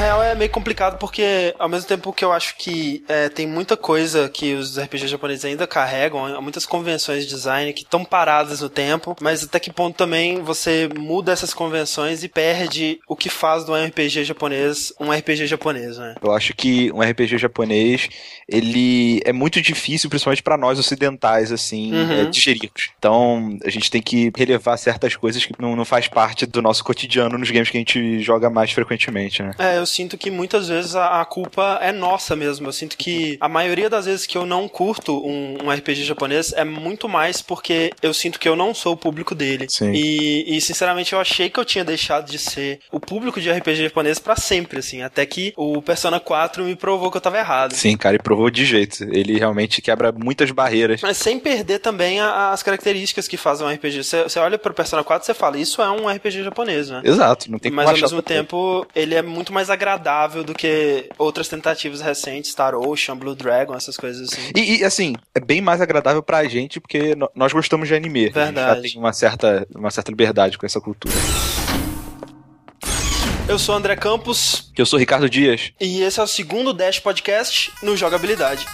real é meio complicado porque, ao mesmo tempo que eu acho que é, tem muita coisa que os RPGs japoneses ainda carregam, muitas convenções de design que estão paradas no tempo, mas até que ponto também você muda essas convenções e perde o que faz do RPG japonês um RPG japonês, né? Eu acho que um RPG japonês, ele é muito difícil, principalmente para nós ocidentais, assim, uhum. é, digerirmos. Então, a gente tem que relevar certas coisas que não, não faz parte do nosso cotidiano nos games que a gente joga mais frequentemente, né? É, eu sinto que muitas vezes a, a culpa é nossa mesmo. Eu sinto que a maioria das vezes que eu não curto um, um, RPG japonês é muito mais porque eu sinto que eu não sou o público dele. Sim. E, e sinceramente, eu achei que eu tinha deixado de ser o público de RPG japonês para sempre, assim. Até que o Persona 4 me provou que eu tava errado. Sim, cara, e provou de jeito. Ele realmente quebra muitas barreiras. Mas sem perder também a, as características que fazem um RPG. Você, olha pro Persona 4 e você fala, isso é um RPG japonês, né? Exato, não tem Mas ao mesmo tempo, ele é muito mais agradável do que outras tentativas recentes, Star Ocean, Blue Dragon, essas coisas assim. E, e assim, é bem mais agradável pra gente porque nós gostamos de anime. Verdade. A gente já tem uma certa, uma certa liberdade com essa cultura. Eu sou André Campos. Eu sou Ricardo Dias. E esse é o segundo Dash Podcast no Jogabilidade.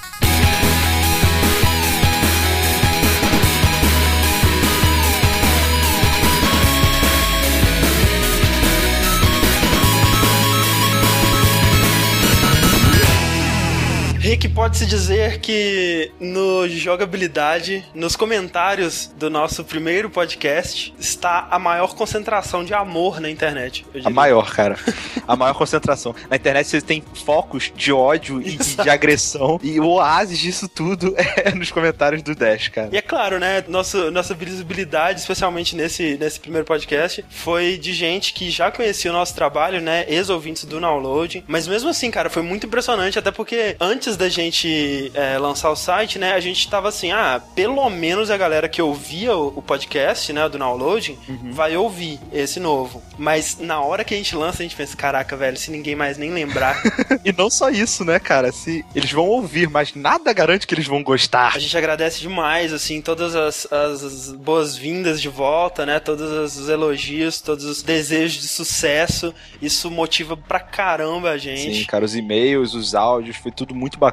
Rick, pode-se dizer que no jogabilidade, nos comentários do nosso primeiro podcast, está a maior concentração de amor na internet. A maior, cara. a maior concentração. Na internet você tem focos de ódio e de agressão. E o oásis disso tudo é nos comentários do Dash, cara. E é claro, né? Nossa, nossa visibilidade, especialmente nesse, nesse primeiro podcast, foi de gente que já conhecia o nosso trabalho, né? Ex-ouvintes do download. Mas mesmo assim, cara, foi muito impressionante, até porque antes da gente é, lançar o site, né, a gente tava assim, ah, pelo menos a galera que ouvia o, o podcast, né, do downloading, uhum. vai ouvir esse novo. Mas na hora que a gente lança, a gente pensa, caraca, velho, se ninguém mais nem lembrar. e não só isso, né, cara, se eles vão ouvir, mas nada garante que eles vão gostar. A gente agradece demais, assim, todas as, as boas-vindas de volta, né, todos os elogios, todos os desejos de sucesso. Isso motiva pra caramba a gente. Sim, cara, os e-mails, os áudios, foi tudo muito bacana.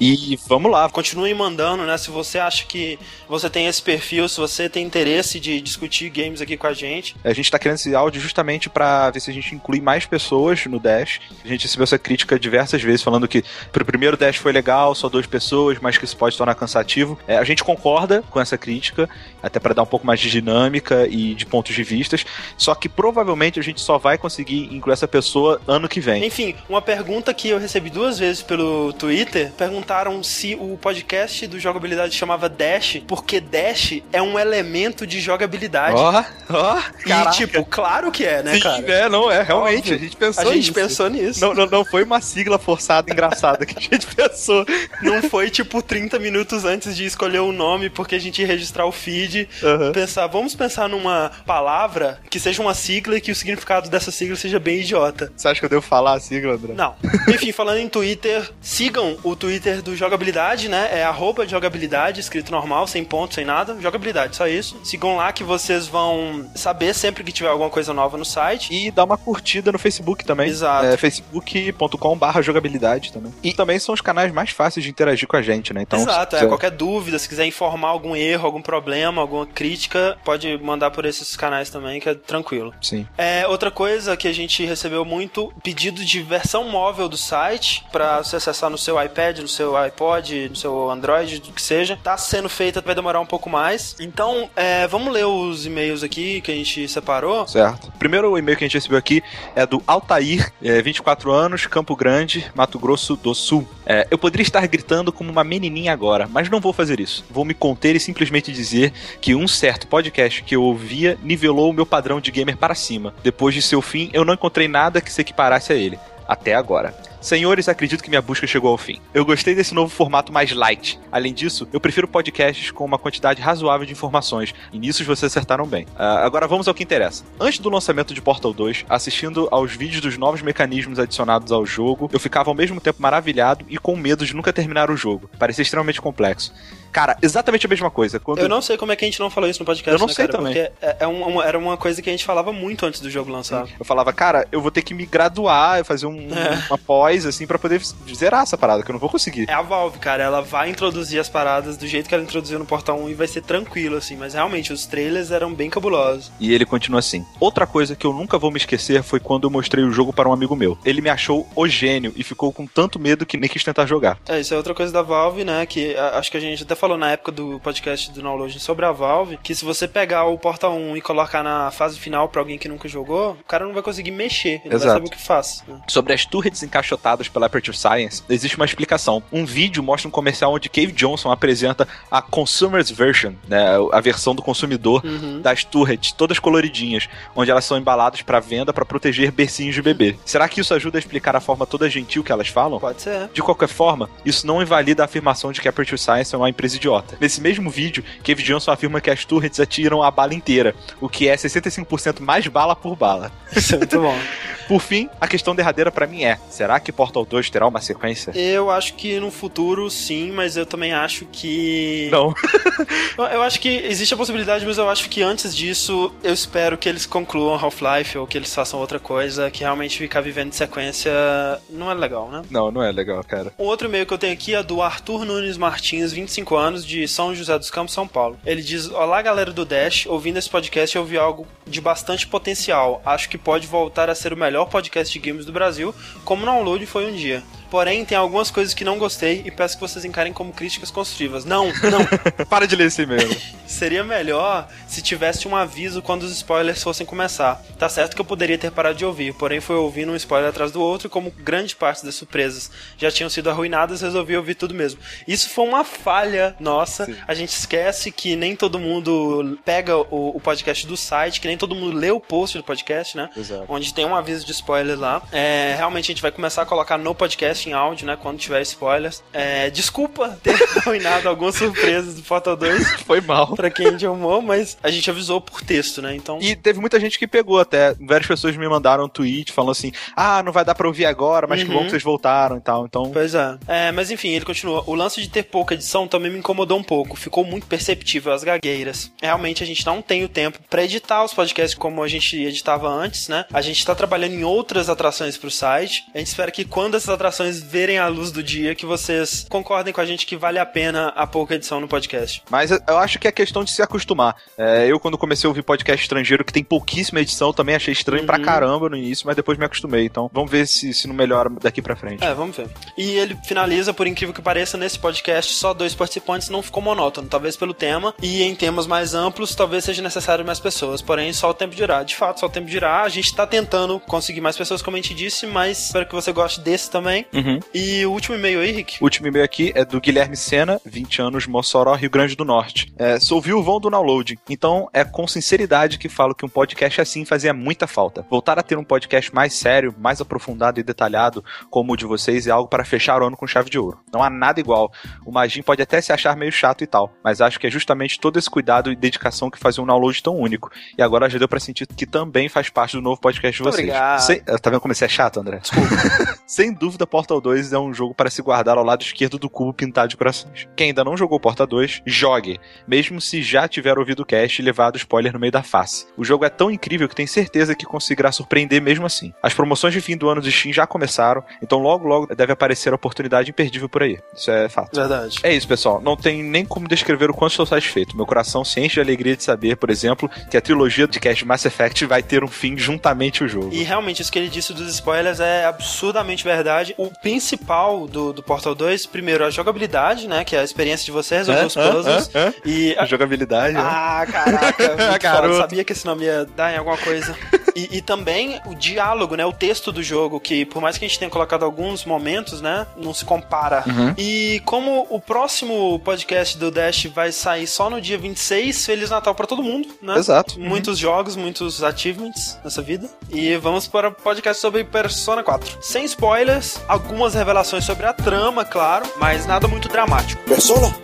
E vamos lá. Continuem mandando, né? Se você acha que você tem esse perfil, se você tem interesse de discutir games aqui com a gente. A gente tá querendo esse áudio justamente para ver se a gente inclui mais pessoas no Dash. A gente recebeu essa crítica diversas vezes, falando que pro primeiro Dash foi legal, só duas pessoas, mas que isso pode tornar cansativo. É, a gente concorda com essa crítica, até para dar um pouco mais de dinâmica e de pontos de vistas. Só que provavelmente a gente só vai conseguir incluir essa pessoa ano que vem. Enfim, uma pergunta que eu recebi duas vezes pelo Twitter Twitter perguntaram se o podcast do jogabilidade chamava Dash, porque Dash é um elemento de jogabilidade. Ó, ó, E tipo, claro que é, né, Sim, cara? É, não é, realmente, Óbvio. a gente pensou nisso. A gente nisso. pensou nisso. Não, não, não foi uma sigla forçada engraçada que a gente pensou. Não foi tipo 30 minutos antes de escolher o nome porque a gente ia registrar o feed, uhum. pensar, vamos pensar numa palavra que seja uma sigla e que o significado dessa sigla seja bem idiota. Você acha que eu devo falar a sigla, André? Não. Enfim, falando em Twitter, sigam o Twitter do Jogabilidade, né? É arroba jogabilidade, escrito normal, sem ponto, sem nada. Jogabilidade, só isso. Sigam lá que vocês vão saber sempre que tiver alguma coisa nova no site. E dá uma curtida no Facebook também. Exato. É facebook.com barra jogabilidade também. E também são os canais mais fáceis de interagir com a gente, né? Então, Exato, é. Qualquer dúvida, se quiser informar algum erro, algum problema, alguma crítica, pode mandar por esses canais também, que é tranquilo. Sim. É, outra coisa que a gente recebeu muito, pedido de versão móvel do site, para você acessar no seu iPad, no seu iPod, no seu Android, do que seja. Tá sendo feita, vai demorar um pouco mais. Então, é, vamos ler os e-mails aqui que a gente separou. Certo. Primeiro e-mail que a gente recebeu aqui é do Altair, é, 24 anos, Campo Grande, Mato Grosso do Sul. É, eu poderia estar gritando como uma menininha agora, mas não vou fazer isso. Vou me conter e simplesmente dizer que um certo podcast que eu ouvia nivelou o meu padrão de gamer para cima. Depois de seu fim, eu não encontrei nada que se equiparasse a ele. Até agora. Senhores, acredito que minha busca chegou ao fim. Eu gostei desse novo formato mais light. Além disso, eu prefiro podcasts com uma quantidade razoável de informações, e nisso vocês acertaram bem. Uh, agora vamos ao que interessa. Antes do lançamento de Portal 2, assistindo aos vídeos dos novos mecanismos adicionados ao jogo, eu ficava ao mesmo tempo maravilhado e com medo de nunca terminar o jogo. Parecia extremamente complexo. Cara, exatamente a mesma coisa. Quando... Eu não sei como é que a gente não falou isso no podcast, Eu não né, sei cara? também. Porque é, é um- era uma coisa que a gente falava muito antes do jogo lançar. Eu falava, cara, eu vou ter que me graduar, fazer um, É. uma pós, assim, pra poder zerar essa parada, que eu não vou conseguir. É a Valve, cara, ela vai introduzir as paradas do jeito que ela introduziu no Portal 1 e vai ser tranquilo, assim, mas realmente os trailers eram bem cabulosos. E ele continua assim. Outra coisa que eu nunca vou me esquecer foi quando eu mostrei o jogo para um amigo meu. Ele me achou o gênio e ficou com tanto medo que nem quis tentar jogar. É, isso é outra coisa da Valve, né? Que acho que a gente até falou na época do podcast do Download sobre a Valve, que se você pegar o Portal 1 e colocar na fase final pra alguém que nunca jogou, o cara não vai conseguir mexer, ele não vai Exato. saber o que faz. né? Sobre as turrets encaixotadas pela Aperture Science, existe uma explicação. Um vídeo mostra um comercial onde Cave Johnson apresenta a Consumer's Version, né, a versão do consumidor Uhum. das turrets, todas coloridinhas, onde elas são embaladas para venda para proteger bercinhos de bebê. Será que isso ajuda a explicar a forma toda gentil que elas falam? Pode ser. De qualquer forma, isso não invalida a afirmação de que a Aperture Science é uma empresa idiota. Nesse mesmo vídeo, Cave Johnson afirma que as turrets atiram a bala inteira, o que é 65% mais bala por bala. Isso é muito bom. Por fim, a questão derradeira pra mim é: será que Portal 2 terá uma sequência? Eu acho que no futuro sim, mas eu também acho que. Não. Eu- acho que existe a possibilidade, mas eu acho que antes disso, eu espero que eles concluam Half-Life ou que eles façam outra coisa, que realmente ficar vivendo de sequência não é legal, né? Não, não é legal, cara. Um outro e-mail que eu tenho aqui é do Arthur Nunes Martins, 25 anos, de São José dos Campos, São Paulo. Ele diz: Olá, galera do Dash, ouvindo esse podcast eu ouvi algo de bastante potencial. Acho que pode voltar a ser o melhor podcast de games do Brasil, como o Download foi um dia. Porém, tem algumas coisas que não gostei e peço que vocês encarem como críticas construtivas. Não, não. Para de ler esse e-mail. Seria melhor se tivesse um aviso quando os spoilers fossem começar. Tá certo que eu poderia ter parado de ouvir, porém foi ouvindo um spoiler atrás do outro e como grande parte das surpresas já tinham sido arruinadas, resolvi ouvir tudo mesmo. Isso foi uma falha nossa. Sim. A gente esquece que nem todo mundo pega o, o podcast do site, que nem todo mundo lê o post do podcast, né? Exato. Onde tem um aviso de spoiler lá. É, realmente a gente vai começar a colocar no podcast em áudio, né? Quando tiver spoilers. É, desculpa ter arruinado algumas surpresas do Portal 2 Foi mal. pra quem amou, mas a gente avisou por texto, né? Então. E teve muita gente que pegou até. Várias pessoas me mandaram um tweet falando assim: ah, não vai dar pra ouvir agora, mas que Uhum. bom que vocês voltaram e tal. Então. Pois é. é. Mas enfim, ele continua. O lance de ter pouca edição também me incomodou um pouco. Ficou muito perceptível as gagueiras. Realmente a gente não tem o tempo pra editar os podcasts como a gente editava antes, né? A gente tá trabalhando em outras atrações pro site. A gente espera que quando essas atrações verem a luz do dia, que vocês concordem com a gente que vale a pena a pouca edição no podcast. Mas eu- eu acho que é questão de se acostumar. É, eu, quando comecei a ouvir podcast estrangeiro que tem pouquíssima edição, também achei estranho Uhum. pra caramba no início, mas depois me acostumei. Então, vamos ver se, se não melhora daqui pra frente. É, vamos ver. E ele finaliza, por incrível que pareça, nesse podcast, só dois participantes não ficou monótono. Talvez pelo tema, e em temas mais amplos, talvez seja necessário mais pessoas. Porém, só o tempo dirá. De fato, só o tempo dirá. A gente tá tentando conseguir mais pessoas, como a gente disse, mas espero que você goste desse também. Uhum. E o último e-mail aí, Rick? O último e-mail aqui é do Guilherme Sena, 20 anos, Mossoró, Rio Grande do Norte. É, sou viúvão do download, então é com sinceridade que falo que um podcast assim fazia muita falta. Voltar a ter um podcast mais sério, mais aprofundado e detalhado, como o de vocês, é algo para fechar o ano com chave de ouro. Não há nada igual. O Magin pode até se achar meio chato e tal, mas acho que é justamente todo esse cuidado e dedicação que fazia um download tão único. E agora já deu pra sentir que também faz parte do novo podcast de vocês. obrigado. Sem- Tá vendo como você é chato, André? Sem dúvida, Portal 2 é um jogo para se guardar ao lado esquerdo do cubo pintado de corações. Quem ainda não jogou Portal 2, jogue, mesmo se já tiver ouvido o cast e levado spoiler no meio da face. O jogo é tão incrível que tenho certeza que conseguirá surpreender mesmo assim. As promoções de fim do ano de Steam já começaram, então logo logo deve aparecer a oportunidade imperdível por aí. Isso é fato. Verdade. É isso, pessoal. Não tem nem como descrever o quanto estou satisfeito. Meu coração se enche de alegria de saber, por exemplo, que a trilogia de cast Mass Effect vai ter um fim juntamente o jogo. E realmente, isso que ele disse dos spoilers é absurdamente verdade. O principal do, do Portal 2, primeiro, a jogabilidade, né? Que é a experiência de você resolver Hã? os puzzles. Hã? Hã? E a- Jogabilidade, né? Ah, caraca, muito foda. Garoto. sabia que esse nome ia dar em alguma coisa. E, e também o diálogo, né? O texto do jogo, que por mais que a gente tenha colocado alguns momentos, né? Não se compara. Uhum. E como o próximo podcast do Dash vai sair só no dia 26, Feliz Natal pra todo mundo, né? Exato. Muitos jogos, muitos achievements nessa vida. E vamos para o podcast sobre Persona 4. Sem spoilers, algumas revelações sobre a trama, claro, mas nada muito dramático. Persona.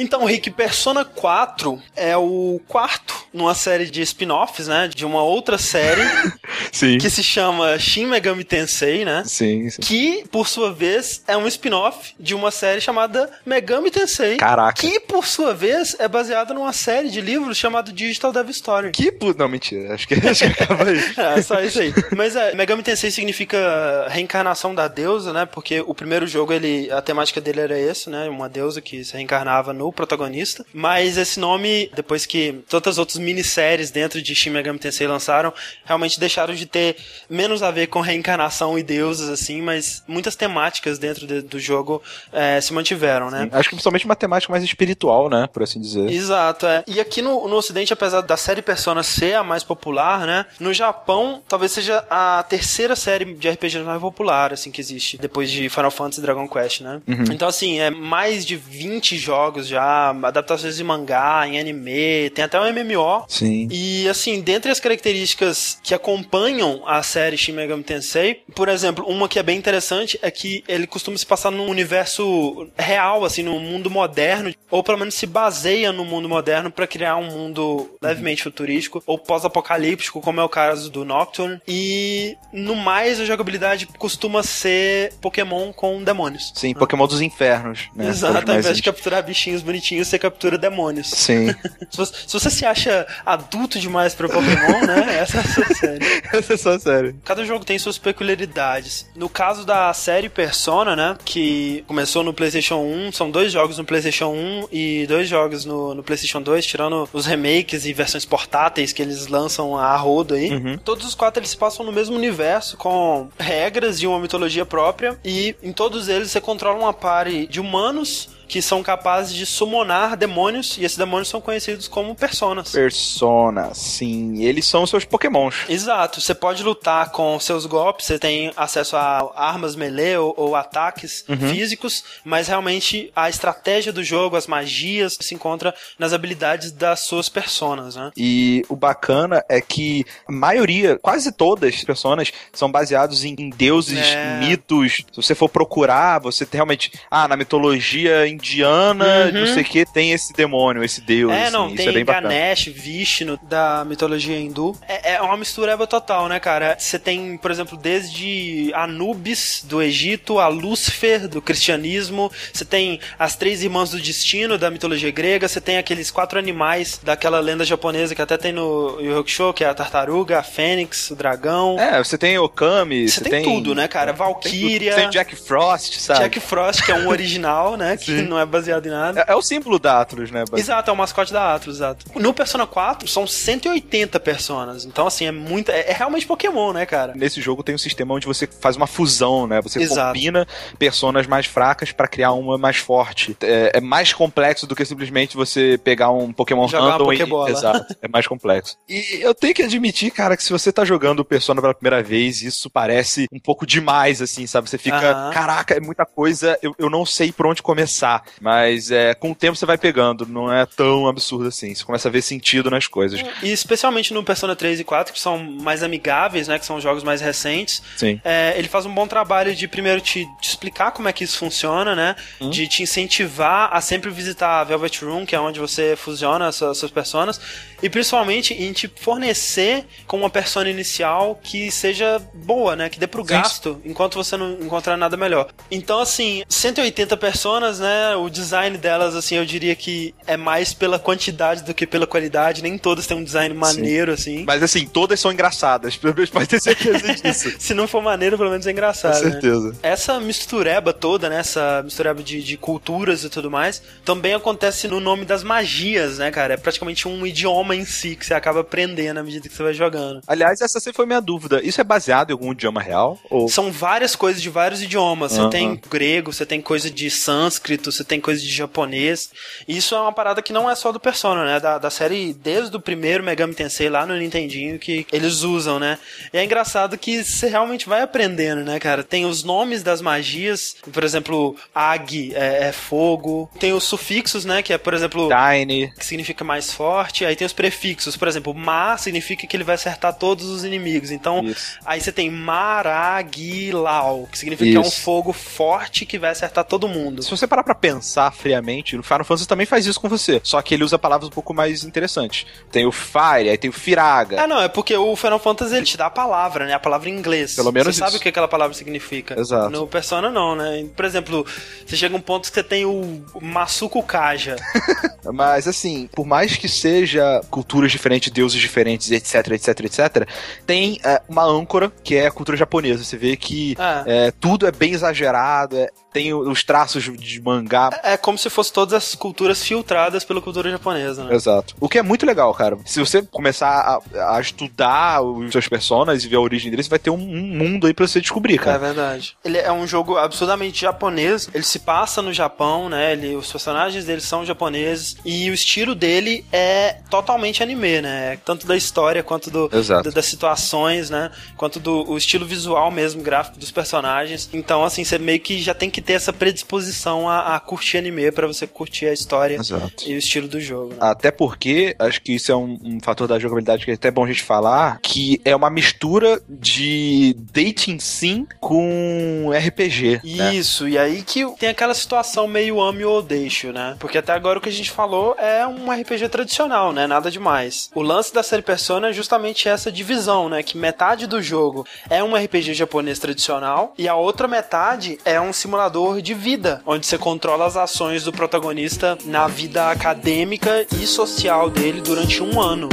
Então, Rick, Persona 4 é o quarto numa série de spin-offs, né? De uma outra série Sim. que se chama Shin Megami Tensei, né? Sim, sim. Que, por sua vez, é um spin-off de uma série chamada Megami Tensei. Caraca. Que, por sua vez, é baseada numa série de livros chamado Digital Devil Story. Que pu... Não, mentira. Acho que, acho que acaba aí. É, só isso aí. Mas é, Megami Tensei significa reencarnação da deusa, né? Porque o primeiro jogo, ele, a temática dele era esse, né? Uma deusa que se reencarnava no protagonista. Mas esse nome, depois que todas as outras minisséries dentro de Shin Megami Tensei lançaram, realmente deixaram de ter menos a ver com reencarnação e deuses, assim, mas muitas temáticas dentro de- do jogo é, se mantiveram, né? Acho que principalmente uma temática mais espiritual, né? Por assim dizer. Exato, é. E aqui no, no Ocidente, apesar da série Persona ser a mais popular, né? No Japão, talvez seja a terceira série de RPG mais popular, assim, que existe. Depois de Final Fantasy e Dragon Quest, né? Então, assim, é mais de 20 jogos já, adaptações de mangá, em anime, tem até um MMO. Sim. E assim, dentre as características que acompanham a série Shin Megami Tensei, por exemplo, uma que é bem interessante é que ele costuma se passar num universo real, assim, num mundo moderno, ou pelo menos se baseia no mundo moderno para criar um mundo levemente futurístico ou pós-apocalíptico, como é o caso do Nocturne. E no mais, a jogabilidade costuma ser Pokémon com demônios. Sim, Pokémon dos infernos, né? Exato, ao invés de capturar bichinhos bonitinhos, você captura demônios. Sim. Se você, se você se acha adulto demais pra Pokémon, né? Essa é a sua série. Essa é só sério. Cada jogo tem suas peculiaridades. No caso da série Persona, né? Que começou no PlayStation 1, são dois jogos no PlayStation 1 e dois jogos no, no PlayStation 2, tirando os remakes e versões portáteis que eles lançam a rodo aí. Uhum. Todos os quatro eles se passam no mesmo universo, com regras e uma mitologia própria. E em todos eles você controla uma party de humanos que são capazes de summonar demônios, e esses demônios são conhecidos como personas. Persona, sim. Eles são os seus Pokémons. Exato, você pode lutar com seus golpes, você tem acesso a armas melee ou, ou ataques físicos, mas realmente a estratégia do jogo, as magias, se encontra nas habilidades das suas personas, né? E o bacana é que a maioria, quase todas as personas são baseados em, em deuses, É. mitos. Se você for procurar, você tem realmente. Ah, na mitologia indiana, Uhum. não sei o que, tem esse demônio, esse deus. É, assim, não, isso tem é bem bacana. Ganesh, Vishnu, da mitologia hindu. É, é uma mistureba total, né, cara? Você tem, por exemplo, desde Anubis, do Egito, a Lúcifer, do cristianismo. Você tem as três irmãs do destino, da mitologia grega. Você tem aqueles quatro animais daquela lenda japonesa que até tem no Yu Hakusho, que é a tartaruga, a fênix, o dragão. É, você tem Okami, Você você tem tudo, né, cara? tem. Valkyria. Você tem Jack Frost, sabe? Jack Frost, que é um original, né? Que Sim. Não é baseado em nada. É, é o símbolo da Atlas, né? Exato, é o mascote da Atlas, exato. No Persona 4 são 180 personas. Então, assim, é muito. É, é realmente Pokémon, né, cara? Nesse jogo tem um sistema onde você faz uma fusão, né? Você Exato. combina personas mais fracas pra criar uma mais forte. É, é mais complexo do que simplesmente você pegar um Pokémon Jogar uma random Pokébola. e... Exato, é mais complexo. E eu tenho que admitir, cara, que se você tá jogando o Persona pela primeira vez, isso parece um pouco demais, assim, sabe? Você fica, caraca, é muita coisa, eu, eu não sei por onde começar. Mas é, com o tempo você vai pegando, não é tão absurdo assim. Você começa a ver sentido nas coisas. E especialmente no Persona 3 e 4, que são mais amigáveis, né? Que são jogos mais recentes. Sim. É, ele faz um bom trabalho de primeiro te, te explicar como é que isso funciona, né? De te incentivar a sempre visitar a Velvet Room, que é onde você fusiona as suas, suas personas. E principalmente em te fornecer com uma persona inicial que seja boa, né? Que dê pro Sim. gasto, enquanto você não encontrar nada melhor. Então, assim, 180 personas, né? O design delas, assim, eu diria que é mais pela quantidade do que pela qualidade. Nem todas têm um design maneiro, assim. Mas assim, todas são engraçadas, pelo menos pode ter certeza disso. Se não for maneiro, pelo menos é Com engraçado. né? certeza. Essa mistureba toda, né? Essa mistureba de, de culturas e tudo mais, também acontece no nome das magias, né, cara? É praticamente um idioma em si que você acaba aprendendo à medida que você vai jogando. Aliás, essa sempre foi minha dúvida. Isso é baseado em algum idioma real? Ou... São várias coisas de vários idiomas. Você Aham. tem grego, você tem coisa de sânscrito, você tem coisa de japonês. E isso é uma parada que não é só do Persona, né? Da, da série, desde o primeiro Megami Tensei lá no Nintendinho, que eles usam, né? E é engraçado que você realmente vai aprendendo, né, cara? Tem os nomes das magias, por exemplo, Ag é, é fogo. Tem os sufixos, né? Que é, por exemplo, Tiny. que significa mais forte. Aí tem os prefixos, por exemplo, Ma significa que ele vai acertar todos os inimigos. Então, Isso. aí você tem Maragilau, que significa que é um Isso. fogo forte que vai acertar todo mundo. Se você parar pra pensar friamente, o Final Fantasy também faz isso com você. Só que ele usa palavras um pouco mais interessantes. Tem o Fire, aí tem o Firaga. Ah, não, é porque o Final Fantasy ele te dá a palavra, né? A palavra em inglês. Pelo menos Você sabe isso. o que aquela palavra significa. Exato. No Persona não, né? Por exemplo, você chega a um ponto que você tem o Masuko Kaja. Mas assim, por mais que seja culturas diferentes, deuses diferentes, etc, etc, etc, tem é, uma âncora que é a cultura japonesa. Você vê que Ah. é, tudo é bem exagerado, é- tem os traços de mangá. É como se fosse todas as culturas filtradas pela cultura japonesa, né? Exato. O que é muito legal, cara. Se você começar a, a estudar os seus personagens e ver a origem deles, vai ter um, um mundo aí pra você descobrir, É cara. verdade. Ele é um jogo absurdamente japonês. Ele se passa no Japão, né? Ele, os personagens dele são japoneses. E o estilo dele é totalmente anime, né? Tanto da história quanto do, da- das situações, né? Quanto do o estilo visual mesmo, gráfico dos personagens. Então, assim, você meio que já tem que ter essa predisposição a, a curtir anime pra você curtir a história Exato. e o estilo do jogo. Né? Até porque, acho que isso é um, um fator da jogabilidade que é até bom a gente falar, que é uma mistura de dating sim com RPG. né? Isso, e aí que tem aquela situação meio ame ou deixo, né? Porque até agora o que a gente falou é um RPG tradicional, né? Nada demais. O lance da série Persona é justamente essa divisão, né? Que metade do jogo é um RPG japonês tradicional e a outra metade é um simulador de vida, onde você controla as ações do protagonista na vida acadêmica e social dele durante um ano.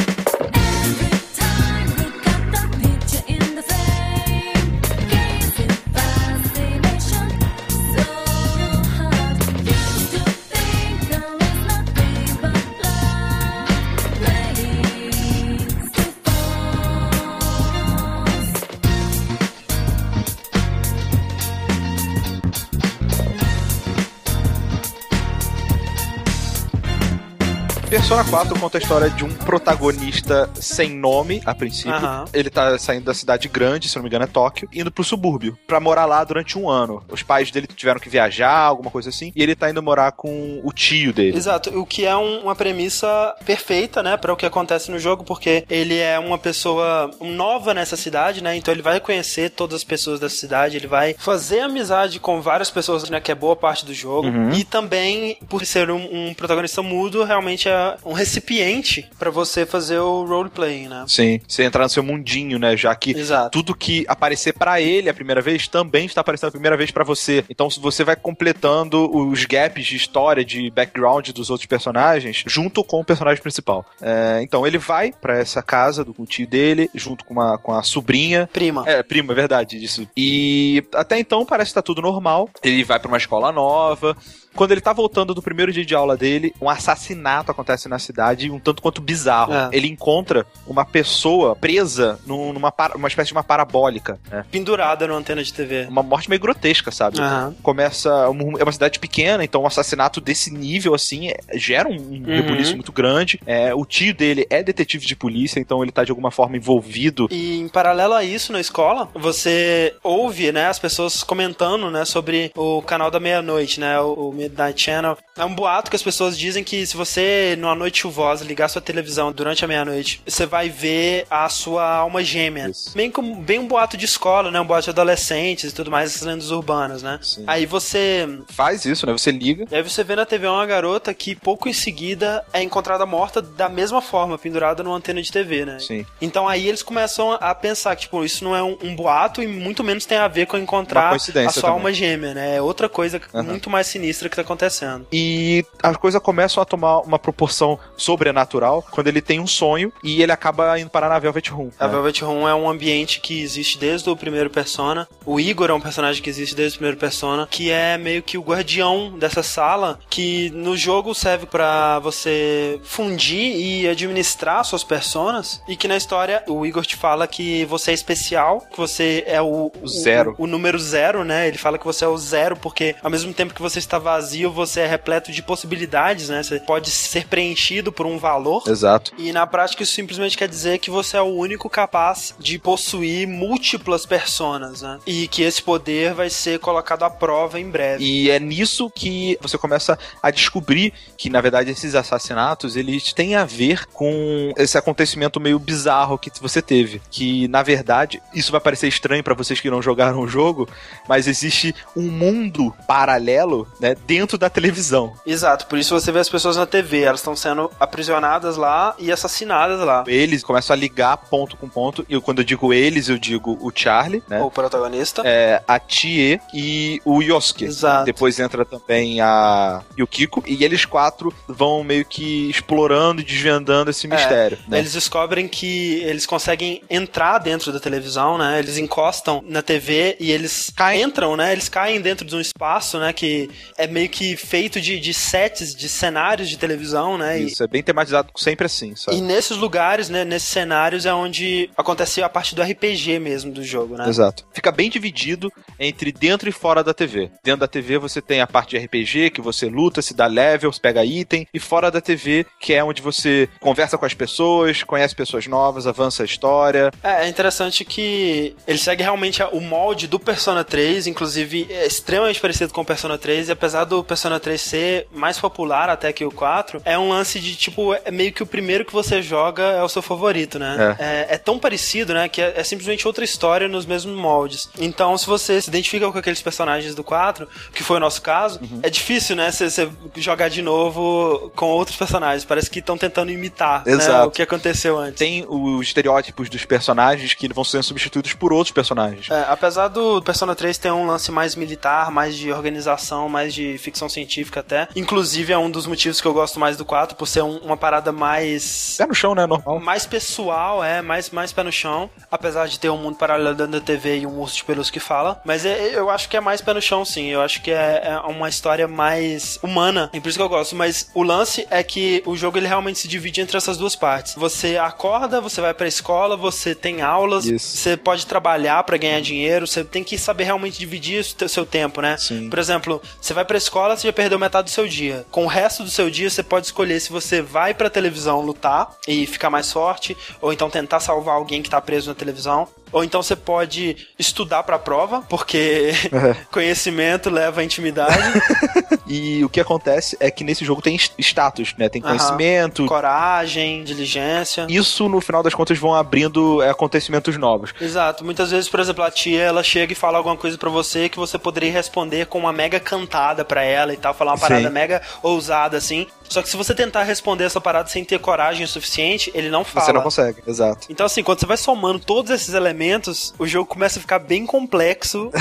Persona 4 conta a história de um protagonista sem nome, a princípio. Aham. Ele tá saindo da cidade grande, se não me engano é Tóquio, indo pro subúrbio, pra morar lá durante um ano. Os pais dele tiveram que viajar, alguma coisa assim, e ele tá indo morar com o tio dele. Exato, o que é um- uma premissa perfeita, né, para o que acontece no jogo, porque ele é uma pessoa nova nessa cidade, né, então ele vai conhecer todas as pessoas dessa cidade, ele vai fazer amizade com várias pessoas, né, que é boa parte do jogo, e também, por ser um, um protagonista mudo, realmente é um recipiente para você fazer o roleplay, né. Sim, você entrar no seu mundinho, né? Já que Exato. tudo que aparecer pra ele a primeira vez também está aparecendo a primeira vez pra você. Então se você vai completando os gaps de história, de background dos outros personagens, junto com o personagem principal. É, então ele vai pra essa casa do tio dele, junto com, uma, com a sobrinha. Prima. É, prima, é verdade, isso. E até então parece que tá tudo normal. Ele vai pra uma escola nova. Quando ele tá voltando do primeiro dia de aula dele, um assassinato acontece na cidade, um tanto quanto bizarro. É. Ele encontra uma pessoa presa num- numa, uma espécie de uma parabólica, né? Pendurada numa antena de TV. Uma morte meio grotesca, sabe? Aham. Começa. é uma cidade pequena, então um assassinato desse nível, assim, é- gera um, um rebuliço muito grande. É, o tio dele é detetive de polícia, então ele tá de alguma forma envolvido. E em paralelo a isso, na escola, você ouve, né, as pessoas comentando, né, sobre o canal da meia-noite, né, o, o Midnight Channel. É um boato que as pessoas dizem que se você, numa noite chuvosa, ligar sua televisão durante a meia-noite, você vai ver a sua alma gêmea. Isso. Bem como bem um boato de escola, né, um boato de adolescentes e tudo mais, essas lendas urbanas, né. Sim. Aí você Faz isso, né? Você liga. e aí você vê na TV uma garota que pouco em seguida é encontrada morta da mesma forma, pendurada numa antena de TV, né? Sim. Então aí eles começam a pensar que, tipo, isso não é um, um boato e muito menos tem a ver com encontrar a sua também. alma gêmea, né? É outra coisa Aham. muito mais sinistra que tá acontecendo. E as coisas começam a tomar uma proporção sobrenatural quando ele tem um sonho e ele acaba indo parar na Velvet Room. A né? Velvet Room é um ambiente que existe desde o primeiro Persona. O Igor é um personagem que existe desde o primeiro Persona, que é meio que o guardião dessa sala, que no jogo serve pra você fundir e administrar suas personas, e que na história o Igor te fala que você é especial, que você é o, O zero. O, o número zero, né? Ele fala que você é o zero porque ao mesmo tempo que você está vazio, você é repleto de possibilidades, né? Você pode ser preenchido por um valor. Exato. E na prática isso simplesmente quer dizer que você é o único capaz de possuir múltiplas personas, né? E que esse poder vai ser colocado à prova em breve. E é nisso que você começa a descobrir que, na verdade, esses assassinatos, eles têm a ver com esse acontecimento meio bizarro que você teve. Que, na verdade, isso vai parecer estranho pra vocês que não jogaram o jogo, mas existe um mundo paralelo, né, dentro da televisão. Exato, por isso você vê as pessoas na TV, elas estão sendo aprisionadas lá e assassinadas lá. Eles começam a ligar ponto com ponto, e quando eu digo eles, eu digo o Charlie, né? O protagonista. É, a Chie e o Yosuke. Exato. Depois entra também a Yukiko. E eles quatro vão meio que explorando e desvendando esse mistério. né? Eles descobrem que eles conseguem entrar dentro da televisão, né? Eles encostam na TV e eles Caem. entram, né? Eles caem dentro de um espaço, né? Que é meio que feito de, de sets, de cenários de televisão, né? E- Isso, é bem tematizado sempre assim, sabe? E nesses lugares, né, nesses cenários é onde acontece a parte do RPG mesmo do jogo, né? Exato. Fica bem dividido entre dentro e fora da TV. Dentro da TV você tem a parte de RPG, que você luta, se dá levels, pega item. E fora da TV, que é onde você conversa com as pessoas, conhece pessoas novas, avança a história. É, é interessante que ele segue realmente o molde do Persona 3, inclusive é extremamente parecido com o Persona 3, e apesar do Persona 3 ser mais popular até que o 4, é um lance de tipo, é meio que o primeiro que você joga é o seu favorito, né? É, é tão parecido, né, que é, é simplesmente outra história nos mesmos moldes. Então, se você se identifica com aqueles personagens do 4, que foi o nosso caso, é difícil, né, você jogar de novo com outros personagens. Parece que estão tentando imitar né, o que aconteceu antes. Tem os estereótipos dos personagens que vão sendo substituídos por outros personagens. É, apesar do Persona 3 ter um lance mais militar, mais de organização, mais de ficção científica até. Inclusive é um dos motivos que eu gosto mais do 4, por ser um- uma parada mais. Pé no chão, né? Normal. Mais pessoal, é, mais, mais pé no chão. Apesar de ter um mundo paralelo dentro da TV e um urso de pelúcia que fala. Mas é- eu acho que é mais pé no chão, sim. Eu acho que é, é uma história mais humana. E por isso que eu gosto. Mas o lance é que o jogo ele realmente se divide entre essas duas partes. Você acorda, você vai pra escola, você tem aulas, Isso. você pode trabalhar pra ganhar dinheiro, você tem que saber realmente dividir o seu tempo, né? Sim. Por exemplo, você vai pra escola, você já perdeu metade do seu dia. Com o resto do seu dia, você pode escolher se você vai pra televisão lutar e ficar mais forte, ou então tentar salvar alguém que tá preso na televisão. Ou então você pode estudar pra prova, porque conhecimento leva à intimidade, E o que acontece é que nesse jogo tem status, né? Tem conhecimento. coragem, diligência. Isso, no final das contas, vão abrindo é, acontecimentos novos. Exato. Muitas vezes, por exemplo, a tia, ela chega e fala alguma coisa pra você que você poderia responder com uma mega cantada pra ela e tal, falar uma parada Sim. mega ousada assim. Só que se você tentar responder essa parada sem ter coragem o suficiente, ele não fala. Você não consegue, exato. Então, assim, quando você vai somando todos esses elementos, o jogo começa a ficar bem complexo.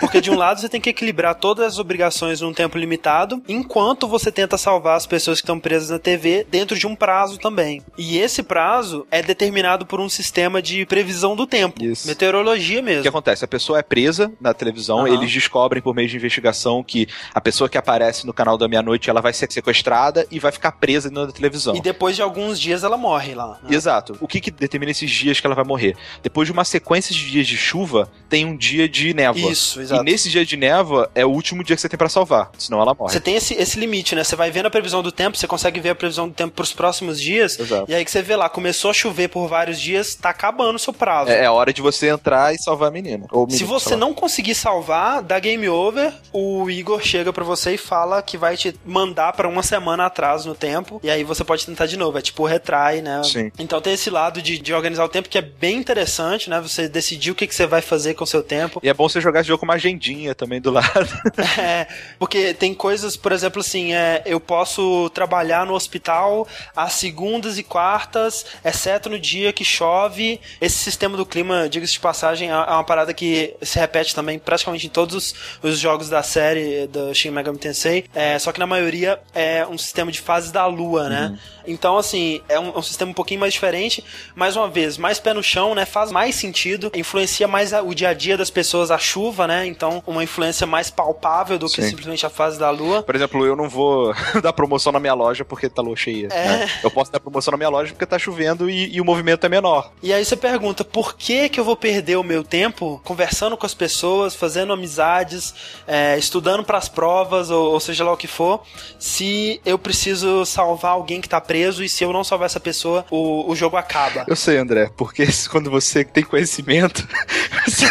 porque, de um lado, você tem que equilibrar todas as obrigações num tempo limitado, enquanto você tenta salvar as pessoas que estão presas na TV dentro de um prazo também. E esse prazo é determinado por um sistema de previsão do tempo. Isso. Meteorologia O que mesmo. acontece? A pessoa é presa na televisão, Aham. eles descobrem por meio de investigação que a pessoa que aparece no canal da meia-noite ela vai ser sequestrada e vai ficar presa na televisão. E depois de alguns dias ela morre lá. né? Exato. O que, que determina esses dias que ela vai morrer? Depois de uma sequência de dias de chuva, tem um dia de névoa. Isso, exato. E nesse dia de névoa é o último dia que você tem pra salvar, senão ela morre. Você tem esse, esse limite, né? Você vai vendo a previsão do tempo, você consegue ver a previsão do tempo pros próximos dias. Exato. E aí que você vê lá, começou a chover por vários dias, tá acabando o seu prazo. É, é hora de você entrar e salvar a menina. Se você não conseguir salvar, dá game over, o Igor chega pra você e fala que vai te mandar pra uma semana atrás no tempo, e aí você pode tentar de novo, é tipo retrai, né? Sim. Então tem esse lado de, de organizar o tempo que é bem interessante, né? Você decidir o que, que você vai fazer com o seu tempo. E é bom você jogar esse jogo com uma agendinha também do lado. É, porque tem coisas, por exemplo, assim, é, eu posso trabalhar no hospital às segundas e quartas, exceto no dia que chove. Esse sistema do clima, diga-se de passagem, é é uma parada que se repete também praticamente em todos os, os jogos da série do Shin Megami Tensei, é, só que na maioria é um sistema de fases da lua, né? Então, assim, é um, é um sistema um pouquinho mais diferente, mais uma vez, mais pé no chão, né? Faz mais sentido, influencia mais o dia a dia das pessoas, a chuva, né? Então, uma influência mais palpável do que Sim. simplesmente a fase da lua. Por exemplo, eu não vou dar promoção na minha loja porque tá lua cheia. É. né? Eu posso dar promoção na minha loja porque tá chovendo e, e o movimento é menor. E aí você pergunta, por que que eu vou perder o meu tempo conversando com as pessoas, fazendo amizades, é, estudando pras provas, ou, ou seja lá o que for, se eu preciso salvar alguém que tá preso e se eu não salvar essa pessoa, o, o jogo acaba. Eu sei, André, porque quando você tem conhecimento, você,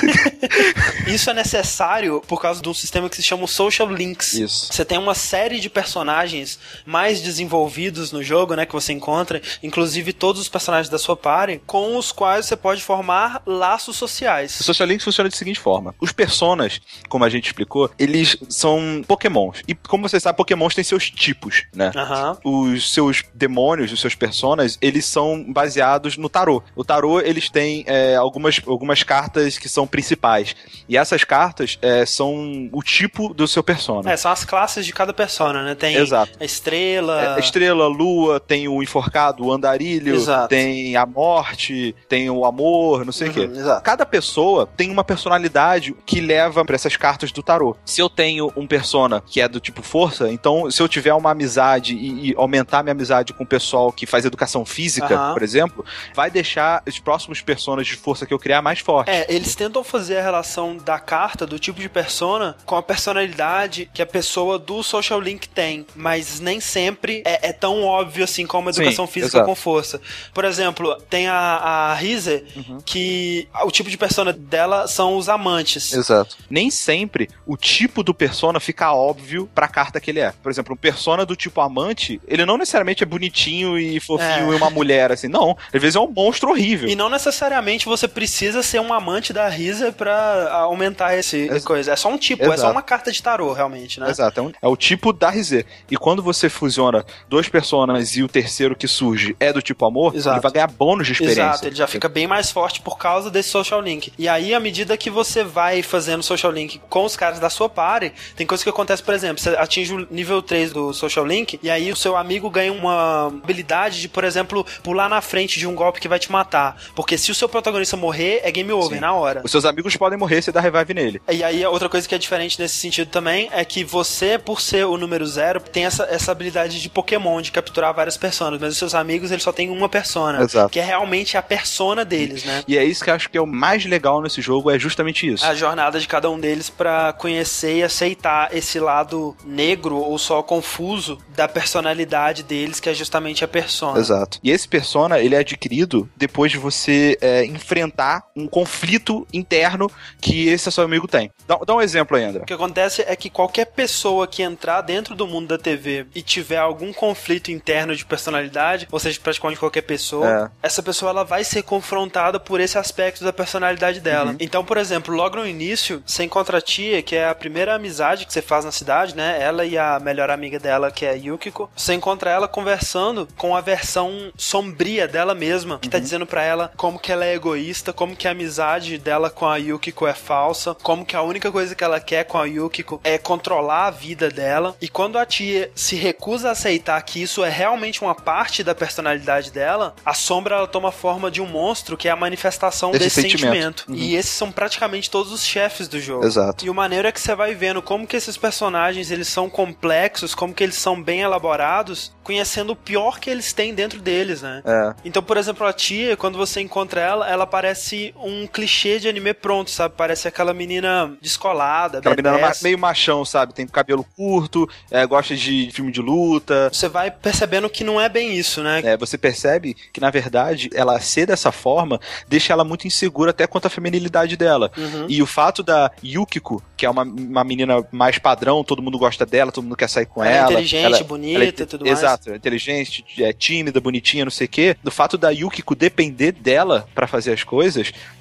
Isso é necessário por causa de um sistema que se chama o Social Links. Isso. Você tem uma série de personagens mais desenvolvidos no jogo, né, que você encontra, inclusive todos os personagens da sua party, com os quais você pode formar laços O sociais. Social Links funciona da seguinte forma: os personas, como a gente explicou, eles são pokémons. E como você sabe, pokémons têm seus tipos, né? Aham. Os seus demônios, os seus personas, eles são baseados no tarô. O tarô, eles têm é, algumas, algumas cartas que são principais. E essas cartas é, são o tipo do seu persona. É, são as classes de cada persona, né? Tem Exato. a estrela. É, estrela, lua, tem o enforcado, o andarilho, Exato. tem a morte, tem o amor, não sei o Uhum, quê. exato. Cada pessoa tem uma personalidade que leva pra essas cartas do tarô. Se eu tenho um persona que é do tipo força, então se eu tiver uma amizade e, e aumentar minha amizade com o pessoal que faz educação física, Aham. por exemplo, vai deixar os próximos personas de força que eu criar mais fortes. É, eles tentam fazer a relação da carta, do tipo de persona, com a personalidade que a pessoa do social link tem, mas nem sempre é, é tão óbvio assim como a Sim, educação física exato. com força. Por exemplo, tem a, a Rize, Uhum. que o tipo de persona dela são os amantes. Exato. Nem sempre o tipo do persona fica óbvio pra carta que ele é. Por exemplo, um persona do tipo amante, ele não necessariamente é bonitinho e fofinho É. e uma mulher, assim. Não. Às vezes é um monstro horrível. E não necessariamente você precisa ser um amante da Risa pra aumentar esse Ex- coisa. É só um tipo, é só Exato. uma carta de tarô, realmente, né? Exato, é, um- é o tipo da RZ. E quando você fusiona dois personas e o terceiro que surge é do tipo amor, Exato. ele vai ganhar bônus de experiência. Exato, ele já fica bem mais forte por causa desse social link. E aí, à medida que você vai fazendo social link com os caras da sua party, tem coisa que acontece, por exemplo, você atinge o nível 3 do social link, e aí o seu amigo ganha uma habilidade de, por exemplo, pular na frente de um golpe que vai te matar. Porque se o seu protagonista morrer, é game over Sim. na hora. Os seus amigos podem morrer se dá revive nele. E aí, outra coisa que é diferente nesse sentido também é que você, por ser o número zero, tem essa, essa habilidade de Pokémon, de capturar várias personas, mas os seus amigos, eles só têm uma persona. Exato. Que é realmente a persona deles, né? E é isso que eu acho que é o mais legal nesse jogo, é justamente isso. A jornada de cada um deles pra conhecer e aceitar esse lado negro ou só confuso da personalidade deles, que é justamente a persona. Exato. E esse persona, ele é adquirido depois de você é, enfrentar um conflito interno que esse seu amigo tem. Dá, dá um exemplo aí, André. O que acontece é que qualquer pessoa que entrar dentro do mundo da TV e tiver algum conflito interno de personalidade, ou seja, praticamente qualquer pessoa, essa pessoa ela vai ser confrontada por esse aspecto da personalidade dela. Então, por exemplo, logo no início, você encontra a tia, que é a primeira amizade que você faz na cidade, né? Ela e a melhor amiga dela, que é a Yukiko. Você encontra ela conversando com a versão sombria dela mesma, que tá dizendo pra ela como que ela é egoísta, como que a amizade dela com a Yukiko é falsa, como que a única coisa que ela quer com a Yukiko é controlar a vida dela. E quando a tia se recusa a aceitar que isso é realmente uma parte da personalidade dela, a sombra ela toma a forma de um monstro que é a manifestação Desse desse, sentimento. sentimento. Uhum. E esses são praticamente todos os chefes do jogo. Exato. E o maneiro é que você vai vendo como que esses personagens eles são complexos, como que eles são bem elaborados, conhecendo o pior que eles têm dentro deles, né? É. Então, por exemplo, a tia, quando você encontra ela, ela parece um clichê de anime pronto, sabe? Parece aquela menina descolada, Aquela menina ma- meio machão, sabe? Tem cabelo curto, é, gosta de filme de luta. Você vai percebendo que não é bem isso, né? É, você percebe que, na verdade, ela ser dessa forma deixa ela muito insegura até quanto à feminilidade dela. Uhum. E o fato da Yukiko, que é uma, uma menina mais padrão, todo mundo gosta dela, todo mundo quer sair com Ela é ela. inteligente, ela- bonita ela é- e tudo mais. Exato, é inteligente, é tímida, bonitinha, não sei o quê. Do fato da Yukiko depender dela pra fazer as coisas,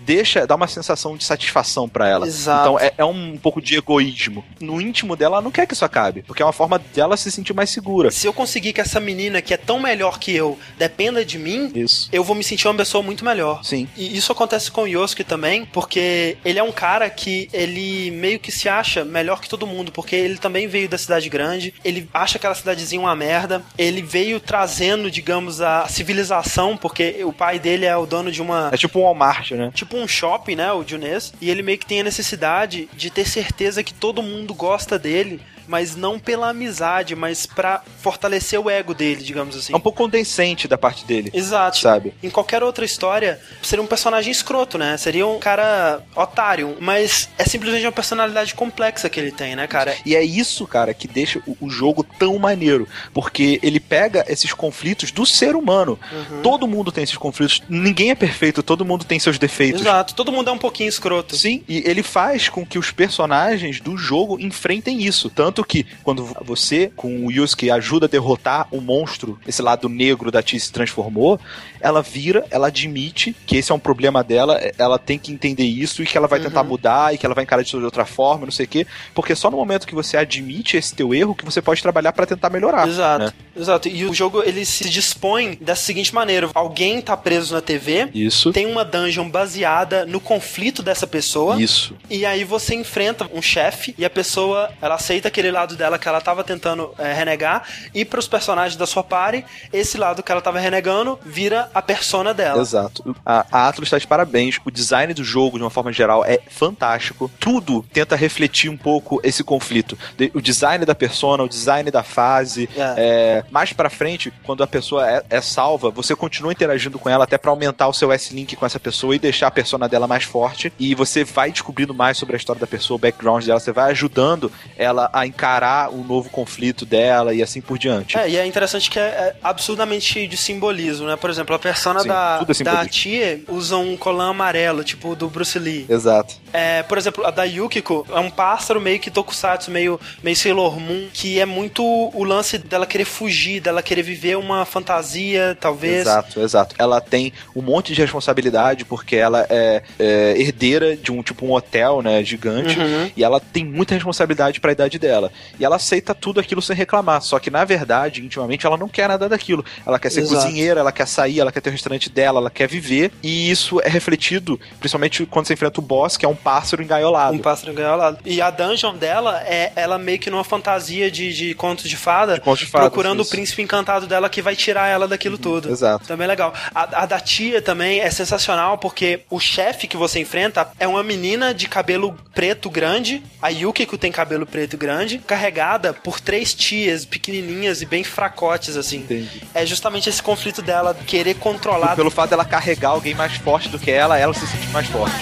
deixa, dá uma sensação de satisfação pra ela. Exato. Então é, é um pouco de egoísmo. No íntimo dela, ela não quer que isso acabe, porque é uma forma dela se sentir mais segura. Se eu conseguir que essa menina, que é tão melhor que eu, dependa de mim, Isso. eu vou me sentir uma pessoa muito melhor. Sim. E isso acontece com o Yosuke também, porque ele é um cara que ele meio que se acha melhor que todo mundo, porque ele também veio da cidade grande, ele acha aquela cidadezinha uma merda, ele veio trazendo, digamos, a civilização, porque o pai dele é o dono de uma É tipo um Walmart, né? tipo um shopping, né, o Junês, e ele meio que tem a necessidade de ter certeza que todo mundo gosta dele mas não pela amizade, mas pra fortalecer o ego dele, digamos assim. É um pouco condescente da parte dele. Exato. Sabe? Em qualquer outra história, seria um personagem escroto, né? Seria um cara otário. Mas é simplesmente uma personalidade complexa que ele tem, né, cara? E é isso, cara, que deixa o, o jogo tão maneiro. Porque ele pega esses conflitos do ser humano. Uhum. Todo mundo tem esses conflitos. Ninguém é perfeito, todo mundo tem seus defeitos. Exato. Todo mundo é um pouquinho escroto. Sim, e ele faz com que os personagens do jogo enfrentem isso. Tanto que quando você, com o Yusuke, ajuda a derrotar o monstro, esse lado negro da Tia se transformou, ela vira, ela admite que esse é um problema dela, ela tem que entender isso e que ela vai tentar Uhum. mudar e que ela vai encarar isso de outra forma, não sei o quê. Porque só no momento que você admite esse teu erro que você pode trabalhar pra tentar melhorar. Exato, né? exato. E o jogo ele se dispõe dessa seguinte maneira: alguém tá preso na TV, Isso. tem uma dungeon baseada no conflito dessa pessoa. Isso. E aí você enfrenta um chefe e a pessoa, ela aceita aquele lado dela que ela tava tentando é, renegar e pros personagens da sua party, esse lado que ela tava renegando vira a persona dela. Exato. A, a Atlus está de parabéns. O design do jogo, de uma forma geral, é fantástico. Tudo tenta refletir um pouco esse conflito. O design da persona, o design da fase. É, mais pra frente, quando a pessoa é, é salva, você continua interagindo com ela até pra aumentar o seu S-Link com essa pessoa e deixar a persona dela mais forte. E você vai descobrindo mais sobre a história da pessoa, o background dela. Você vai ajudando ela a encarar o novo conflito dela e assim por diante. É, e é interessante que é, é absurdamente de simbolismo, né? Por exemplo, a persona Sim, da, é da tia usa um colã amarelo, tipo do Bruce Lee. Exato. É, por exemplo, a da Yukiko é um pássaro meio que tokusatsu, meio, meio Sailor Moon, que é muito o lance dela querer fugir, dela querer viver uma fantasia, talvez. Exato, exato. Ela tem um monte de responsabilidade porque ela é, é herdeira de um tipo um hotel, né, gigante, Uhum. e ela tem muita responsabilidade pra idade dela. E ela aceita tudo aquilo sem reclamar, só que na verdade, intimamente, ela não quer nada daquilo. Ela quer ser Exato. cozinheira, ela quer sair, ela quer ter o restaurante dela, ela quer viver, e isso é refletido principalmente quando você enfrenta o boss, que é um pássaro engaiolado. Um pássaro engaiolado. E a dungeon dela é ela meio que numa fantasia de, de contos de fada, De contos de fadas, procurando isso. o príncipe encantado dela que vai tirar ela daquilo tudo. exato. Também é legal. A, a da tia também é sensacional porque o chefe que você enfrenta é uma menina de cabelo preto grande, a Yukiko tem cabelo preto grande, carregada por três tias pequenininhas e bem fracotes assim. Entendi. É justamente esse conflito dela querer controlar Pelo fato dela carregar alguém mais forte do que ela, ela se sente mais forte.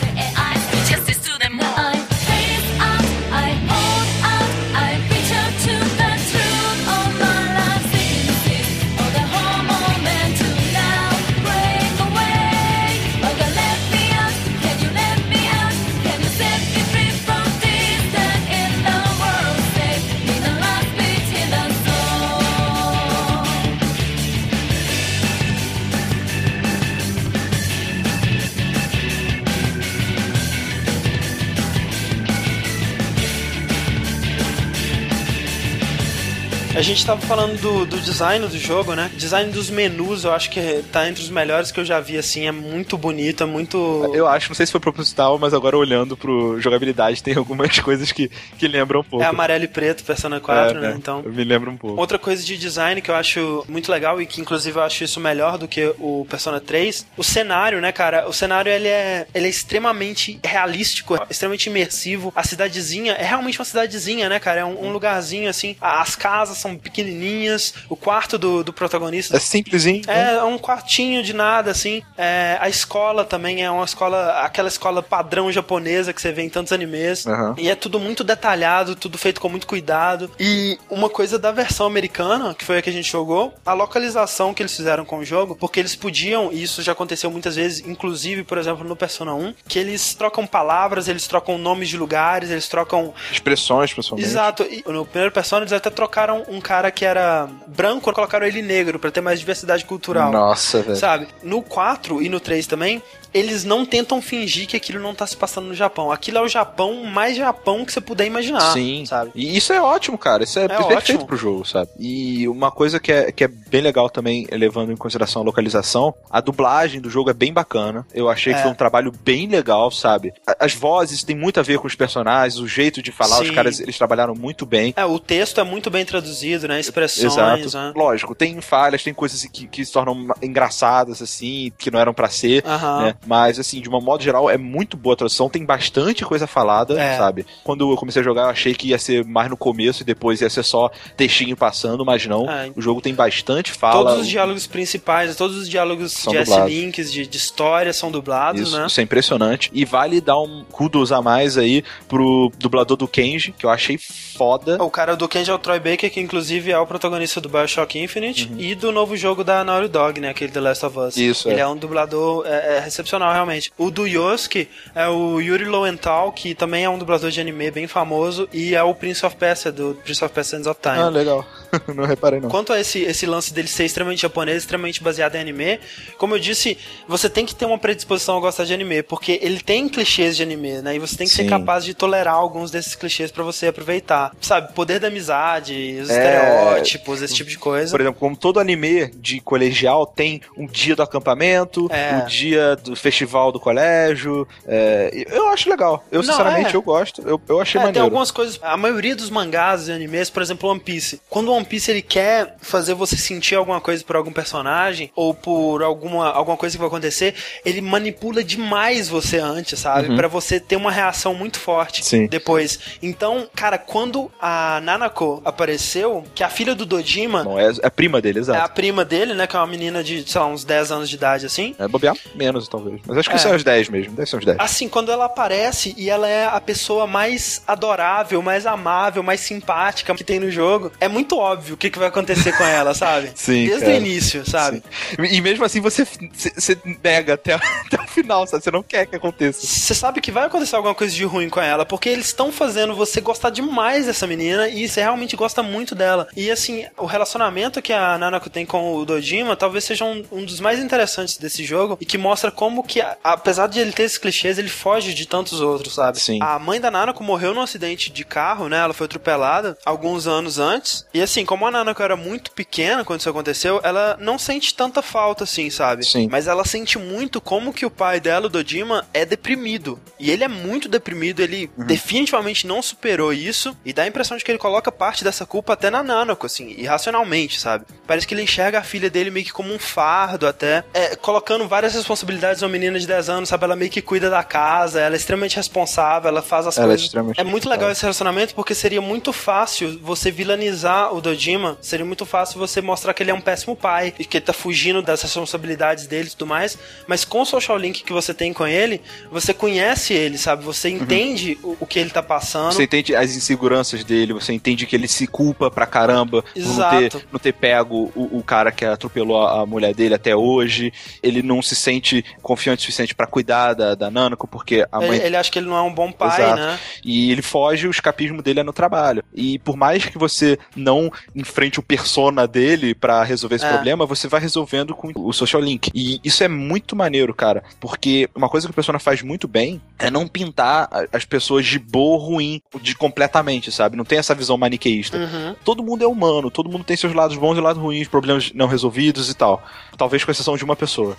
A gente tava falando do, do design do jogo, né? Design dos menus, eu acho que tá entre os melhores que eu já vi, assim. É muito bonito, é muito. Eu acho, não sei se foi proposital, mas agora olhando pro jogabilidade, tem algumas coisas que, que lembram um pouco. É amarelo e preto, Persona 4, É, né? né? Então. Eu me lembro um pouco. Outra coisa de design que eu acho muito legal e que inclusive eu acho isso melhor do que o Persona 3, o cenário, né, cara? O cenário ele é, ele é extremamente realístico, extremamente imersivo. A cidadezinha é realmente uma cidadezinha, né, cara? É um, um lugarzinho assim. As casas são pequenininhas, o quarto do, do protagonista É simplesinho. né? é, é um quartinho de nada, assim. É, a escola também é uma escola, aquela escola padrão japonesa que você vê em tantos animes. Aham. E é tudo muito detalhado, tudo feito com muito cuidado. E uma coisa da versão americana, que foi a que a gente jogou, a localização que eles fizeram com o jogo, porque eles podiam, e isso já aconteceu muitas vezes, inclusive, por exemplo, no Persona 1, que eles trocam palavras, eles trocam nomes de lugares, eles trocam Expressões, principalmente. Exato. E no primeiro Persona eles até trocaram um cara que era branco, colocaram ele negro pra ter mais diversidade cultural. Nossa, velho. Sabe? No 4 e no 3 também, eles não tentam fingir que aquilo não tá se passando no Japão. Aquilo é o Japão mais Japão que você puder imaginar. Sim, Sabe? E isso é ótimo, cara. Isso é, perfeito ótimo. pro jogo, sabe? E uma coisa que é, que é bem legal também, levando em consideração a localização, a dublagem do jogo é bem bacana. Eu achei que É. foi um trabalho bem legal, sabe? As vozes têm muito a ver com os personagens, o jeito de falar, os Sim. caras, eles trabalharam muito bem. É, o texto é muito bem traduzido. né? Expressões, Exato. né? Lógico, tem falhas, tem coisas que, que se tornam engraçadas, assim, que não eram pra ser. Aham. né? Mas, assim, de uma modo geral, é muito boa a tradução. Tem bastante coisa falada, É. sabe? Quando eu comecei a jogar, eu achei que ia ser mais no começo e depois ia ser só textinho passando, mas não. É. O jogo tem bastante fala. Todos os diálogos principais, todos os diálogos São de. S-Links, de, de história, são dublados, Isso, né? isso é impressionante. E vale dar um kudos a mais aí pro dublador do Kenji, que eu achei foda. O cara do Kenji é o Troy Baker, que inclusive é o protagonista do Bioshock Infinite Uhum. e do novo jogo da Naughty Dog, né? Aquele The Last of Us. Isso, Ele é. é, um dublador é, é excepcional, realmente. O do Yosuke é o Yuri Lowenthal, que também é um dublador de anime bem famoso e é o Prince of Persia, do Prince of Persia Sands of Time. Ah, legal. não reparei não. Quanto a esse, esse lance dele ser extremamente japonês, extremamente baseado em anime, como eu disse, você tem que ter uma predisposição a gostar de anime, porque ele tem clichês de anime, né? E você tem que Sim. ser capaz de tolerar alguns desses clichês pra você aproveitar. Sabe, poder da amizade, os É. estereótipos, esse tipo de coisa. Por exemplo, como todo anime de colegial tem um dia do acampamento, É. o dia do festival do colégio. é, eu acho legal. Eu, Não, sinceramente, é. eu gosto. Eu, eu achei É, tem maneiro. algumas coisas. A maioria dos mangás e animes, por exemplo, One Piece. Quando o One Piece ele quer fazer você sentir alguma coisa por algum personagem ou por alguma, alguma coisa que vai acontecer, ele manipula demais você antes, sabe? Pra você ter uma reação muito forte Sim. depois. Então, cara, quando a Nanako apareceu, que é a filha do Dojima Não, é, é prima dele, é a exato. prima dele, né? Que é uma menina de, sei lá, uns 10 anos de idade, assim. É, bobear menos, talvez. Mas acho que É. são os 10 mesmo. Deve ser uns 10. Assim, quando ela aparece e ela é a pessoa mais adorável, mais amável, mais simpática que tem no jogo, é muito óbvio o que, que vai acontecer com ela, sabe? Sim, Desde cara. o início, sabe? Sim. E mesmo assim você, você, você nega até, até o final, sabe? Você não quer que aconteça. Você sabe que vai acontecer alguma coisa de ruim com ela, porque eles estão fazendo você gostar demais dessa menina e você realmente gosta muito dela. E assim, o relacionamento que a Nanako tem com o Dojima talvez seja um, um dos mais interessantes desse jogo e que mostra como que, a- apesar de ele ter esses clichês, ele foge de tantos outros, sabe? Sim. A mãe da Nanako morreu num acidente de carro, né? Ela foi atropelada alguns anos antes. E assim, como a Nanako era muito pequena quando isso aconteceu, ela não sente tanta falta assim, sabe? Sim. Mas ela sente muito como que o pai dela, o Dojima, é deprimido. E ele é muito deprimido, ele Uhum. definitivamente não superou isso. E dá a impressão de que ele coloca parte dessa culpa até na Nanako, assim, irracionalmente, sabe? Parece que ele enxerga a filha dele meio que como um fardo até. É, colocando várias responsabilidades numa menina de 10 anos, sabe? Ela meio que cuida da casa, ela é extremamente responsável, ela faz as Ela é coisas. extremamente É muito legal esse relacionamento porque seria muito fácil você vilanizar o Dojima, seria muito fácil você mostrar que ele é um péssimo pai e que ele tá fugindo das responsabilidades dele e tudo mais, mas com o social link que você tem com ele, você conhece ele, sabe? Você entende o, o que ele tá passando. Você entende as inseguranças dele, você entende que ele se culpa pra caramba por não Exato. ter, não ter pego o, o cara que atropelou a, a mulher dele até hoje. Ele não se sente confiante o suficiente pra cuidar da, da Nanako, porque a mãe Ele, ele acha que ele não é um bom pai, Exato. né? E ele foge, o escapismo dele é no trabalho. E por mais que você não enfrente o persona dele pra resolver esse É. problema, você vai resolvendo com o social link. E isso é muito maneiro, cara, porque uma coisa que o persona faz muito bem é não pintar as pessoas de boa ou ruim de completamente, sabe? Não tem essa visão maniqueísta. Uhum. Todo mundo é humano, todo mundo tem seus lados bons e lados ruins, problemas não resolvidos e tal. Talvez com exceção de uma pessoa.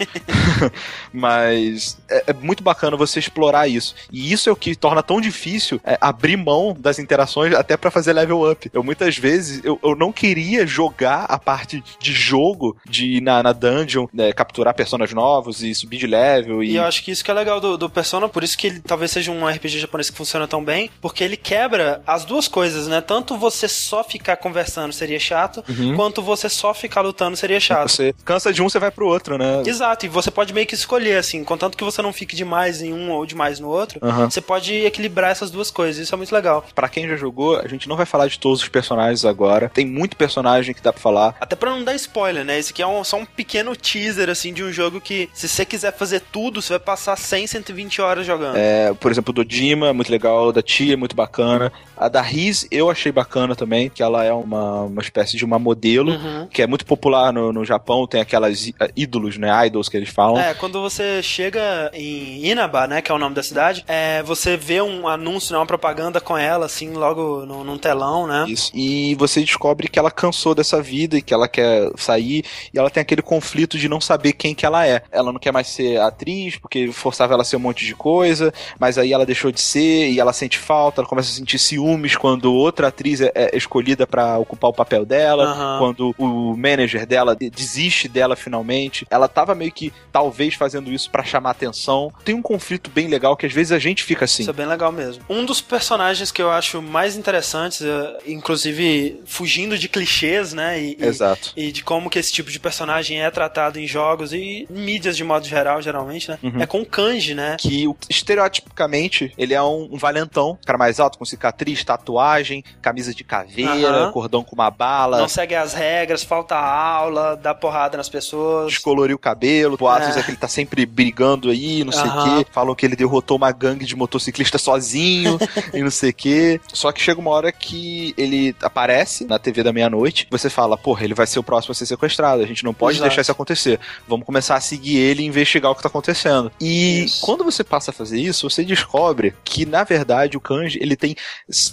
Mas é, é muito bacana você explorar isso. E isso é o que torna tão difícil é, abrir mão das interações até pra fazer level up. Eu muitas vezes eu, eu não queria jogar a parte de jogo, de ir na, na dungeon, né, capturar personagens novos e subir de level. E E, eu acho que isso que é legal do, do Persona, por isso que ele talvez seja um RPG japonês que funciona tão bem, porque ele quebra as duas coisas, né? Tanto você só ficar conversando seria chato, quanto você só ficar lutando seria chato. você cansa de um, você vai pro outro, né? Exato, e você pode meio que escolher, assim, contanto que você não fique demais em um ou demais no outro, Aham. você pode equilibrar essas duas coisas, isso é muito legal. Pra quem já jogou, a gente não vai falar de todos os personagens agora. Tem muito personagem que dá pra falar. Até pra não dar spoiler, né? Esse aqui é um- só um pequeno teaser, assim, de um jogo que, se você quiser fazer tudo, você vai passar 100, 120 horas jogando. É, por exemplo, do Dima, muito legal, da Tia, muito bacana. A da Riz, eu achei bacana também, que ela é uma, uma espécie de uma modelo, Uhum. que é muito popular no, no Japão, tem aquelas í- ídolos, né, idols que eles falam. É, quando você chega em Inaba, né, que é o nome da cidade é, você vê um anúncio, né, uma propaganda com ela, assim, logo no, num telão, né? Isso. E você descobre que ela cansou dessa vida e que ela quer sair e ela tem aquele conflito de não saber quem que ela é. Ela não quer mais ser atriz porque forçava ela a ser um monte de coisa, mas aí ela deixou de ser e ela sente falta, ela começa a sentir ciúmes quando outra atriz é, é escolhida pra ocupar o papel dela, Aham. quando o manager dela de- desiste dela finalmente. Ela tava meio que talvez fazendo isso pra chamar atenção. Tem um conflito bem legal que às vezes a gente fica assim. Isso é bem legal mesmo. Um dos personagens que eu acho mais interessantes, eh, inclusive fugindo de clichês, né? E, e- Exato. E de como que esse tipo de personagem é tratado em jogos e mídias de modo geral, geralmente, né? Uhum. É com o Kanji, né? que o- estereotipicamente ele é um, um valentão, cara mais alto, com cicatriz, tatuagem, camisa de caveira, Aham. cordão com uma bala, Não segue as regras, falta aula, dá porrada nas pessoas. descoloriu o cabelo, boatos É. é que ele tá sempre brigando aí, não sei o Aham. quê. Falam que ele derrotou uma gangue de motociclista sozinho e não sei o quê. Só que chega uma hora que ele aparece na TV da meia-noite, você fala, porra, ele vai ser o próximo a ser sequestrado, a gente não pode Exato. deixar isso acontecer. Vamos começar a seguir ele e investigar o que tá acontecendo. E Isso. quando você passa a fazer isso, você descobre que, na verdade, o Kanji, ele tem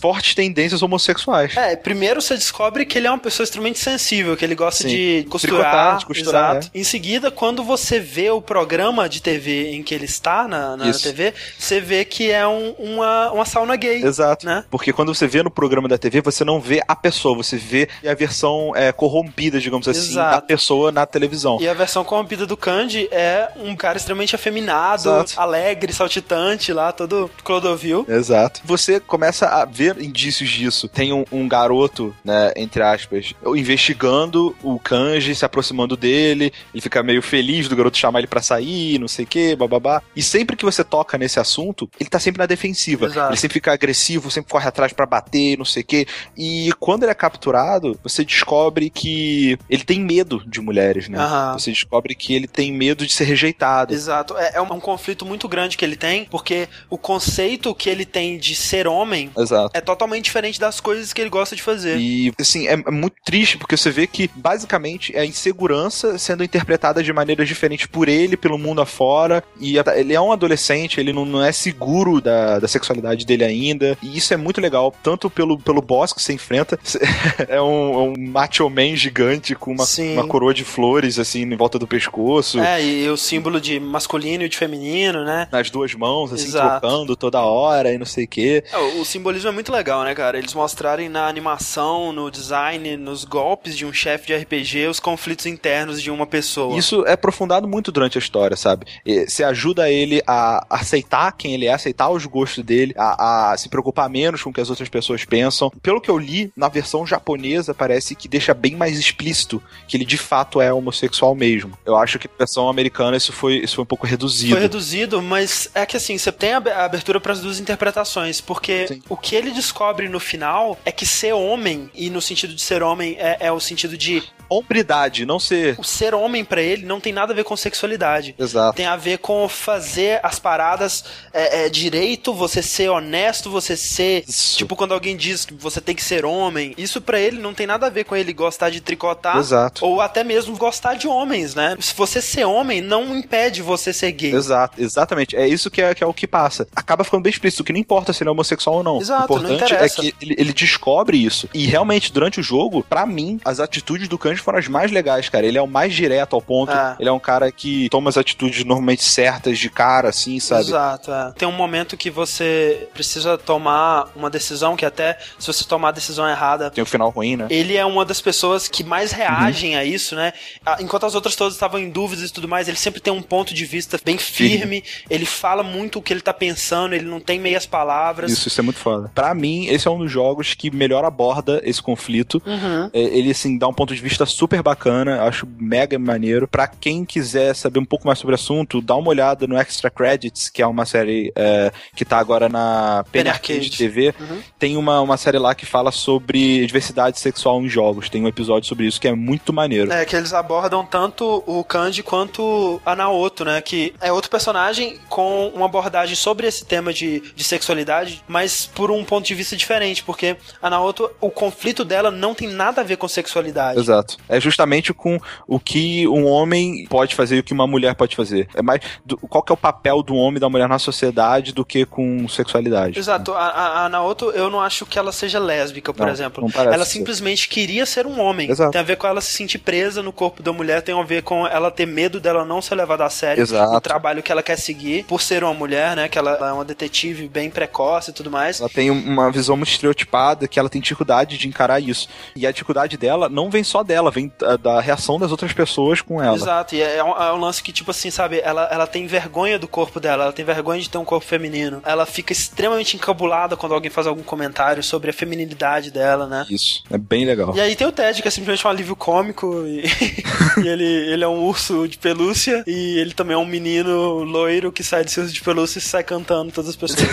fortes tendências homossexuais. É, primeiro você descobre que ele é uma pessoa extremamente sensível, que ele gosta Sim. de costurar. Tricotar, de costurar, exato. Em seguida, quando você vê o programa de TV em que ele está na, na. TV, você vê que é um- uma, uma sauna gay. Exato. Né? Porque quando você vê no programa da TV, você não vê a pessoa, você vê a versão é, corrompida, digamos assim, Exato. da pessoa na televisão. E a versão corrompida do Kanji é um cara extremamente afeminado, Exato. alegre, saltitante lá, todo Clodovil. Exato. Você começa a ver indícios disso. Tem um, um garoto, né, entre aspas, investigando o Kanji, se aproximando dele. Ele fica meio feliz do garoto chamar ele pra sair, não sei o que, bababá. E sempre que você toca nesse assunto, ele tá sempre na defensiva. Exato. Ele sempre fica agressivo, sempre corre atrás pra bater, não sei o que. E quando ele é capturado, você descobre que ele tem medo de mulheres, né? Aham. Você descobre que ele tem medo de ser rejeitado. Exato. É, é um, um conflito muito grande que ele tem, porque o conceito que ele tem de ser homem Exato. é totalmente diferente das coisas que ele gosta de fazer. E, assim, é, é muito triste porque você vê que, basicamente, é a insegurança sendo interpretada de maneiras diferentes por ele, pelo mundo afora. E ele é um adolescente, ele não, não é seguro da, da sexualidade dele ainda. E isso é muito legal, tanto pelo, pelo boss que você enfrenta. é um, é um macho man gigante com uma, Sim. uma coroa de flores, assim, em volta do pescoço. É, e o símbolo de masculino e de feminino, né? Nas duas mãos, assim, Exato. trocando toda hora e não sei o quê. É, o, o simbolismo é muito legal, né, cara? Eles mostrarem na animação, no design, nos golpes de um chefe de RPG, os conflitos internos de uma pessoa. Isso é aprofundado muito durante a história, sabe? E Você ajuda ele a aceitar quem ele é, aceitar os gostos dele, a, a se preocupar menos com o que as outras pessoas pensam. Pelo que eu li, na versão japonesa parece que deixa bem mais explícito que ele de fato é homossexual mesmo. Eu acho que na versão americana isso foi, isso foi um pouco reduzido. Foi reduzido, mas é que assim, você tem a abertura para as duas interpretações, porque Sim. o que ele descobre no final é que ser homem, e no sentido de ser homem é, é o sentido de Hombridade, não ser. o ser homem pra ele não tem nada a ver com sexualidade. Exato. Tem a ver com fazer as paradas é, é, direito, você ser honesto, você ser. Isso. Tipo, quando alguém diz que você tem que ser homem, isso pra ele não tem nada a ver com ele gostar de tricotar. Exato. Ou até mesmo gostar de homens, né? Se você ser homem, não impede você ser gay. Exato, exatamente. É isso que é, que é o que passa. Acaba ficando bem explícito, que não importa se ele é homossexual ou não. Exato, o não importante é interessa. que ele, ele descobre isso. E realmente, durante o jogo, pra mim, as atitudes do Kanji foram as mais legais, cara. Ele é o mais direto ao ponto. É. Ele é um cara que toma as atitudes normalmente certas de cara, assim, sabe? Exato, é. Tem um momento que você precisa tomar uma decisão que até se você tomar a decisão errada, Tem o final ruim, né? ele é uma das pessoas que mais reagem Uhum. a isso, né? Enquanto as outras todas estavam em dúvidas e tudo mais, ele sempre tem um ponto de vista bem firme, ele fala muito o que ele tá pensando, ele não tem meias palavras. Isso, isso é muito foda. Pra mim, esse é um dos jogos que melhor aborda esse conflito. Uhum. É, Ele, assim, dá um ponto de vista super bacana, acho mega maneiro. Pra quem quiser saber um pouco mais sobre o assunto, dá uma olhada no Extra Credits, que é uma série é, que tá agora na Penny Arcade. TV. Uhum. Tem uma, uma série lá que fala sobre diversidade sexual em jogos. Tem um episódio sobre isso que é muito maneiro. É, que eles abordam tanto o Kanji quanto a Naoto, né? Que é outro personagem com uma abordagem sobre esse tema de, de sexualidade, mas por um ponto de vista diferente, porque a Naoto, o conflito dela não tem nada a ver com sexualidade. Exato. Exato. É justamente com o que um homem pode fazer e o que uma mulher pode fazer. É mais do- qual que é o papel do homem e da mulher na sociedade do que com sexualidade. Exato, a, a, a Naoto, eu não acho que ela seja lésbica, por Não, exemplo. não ela ser. simplesmente queria ser um homem. Exato. Tem a ver com ela se sentir presa no corpo da mulher, tem a ver com ela ter medo dela não ser levada a sério Exato. no trabalho que ela quer seguir, por ser uma mulher, né? Que ela é uma detetive bem precoce e tudo mais. Ela tem uma visão muito estereotipada que ela tem dificuldade de encarar isso. E a dificuldade dela não vem só dela, vem da, da reação das outras pessoas com ela. Exato, e é um, é um lance que, tipo assim, sabe, ela, ela tem vergonha do corpo dela, ela tem vergonha de ter um corpo feminino. Ela fica extremamente encabulada quando alguém faz algum comentário sobre a feminilidade dela, né? Isso. É bem legal. E aí tem o Ted, que é simplesmente um alívio cômico, e, e ele, ele é um urso de pelúcia, e ele também é um menino loiro que sai de seu urso de pelúcia e sai cantando todas as pessoas.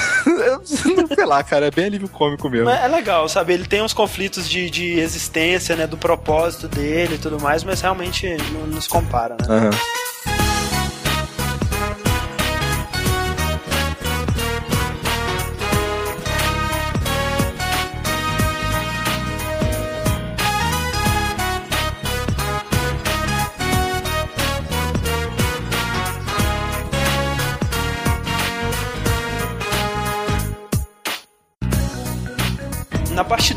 Sei lá, cara, é bem alívio cômico mesmo. Mas é legal, sabe? Ele tem uns conflitos de, de existência, né? Do propósito dele e tudo mais, mas realmente não, não se compara, né? Aham.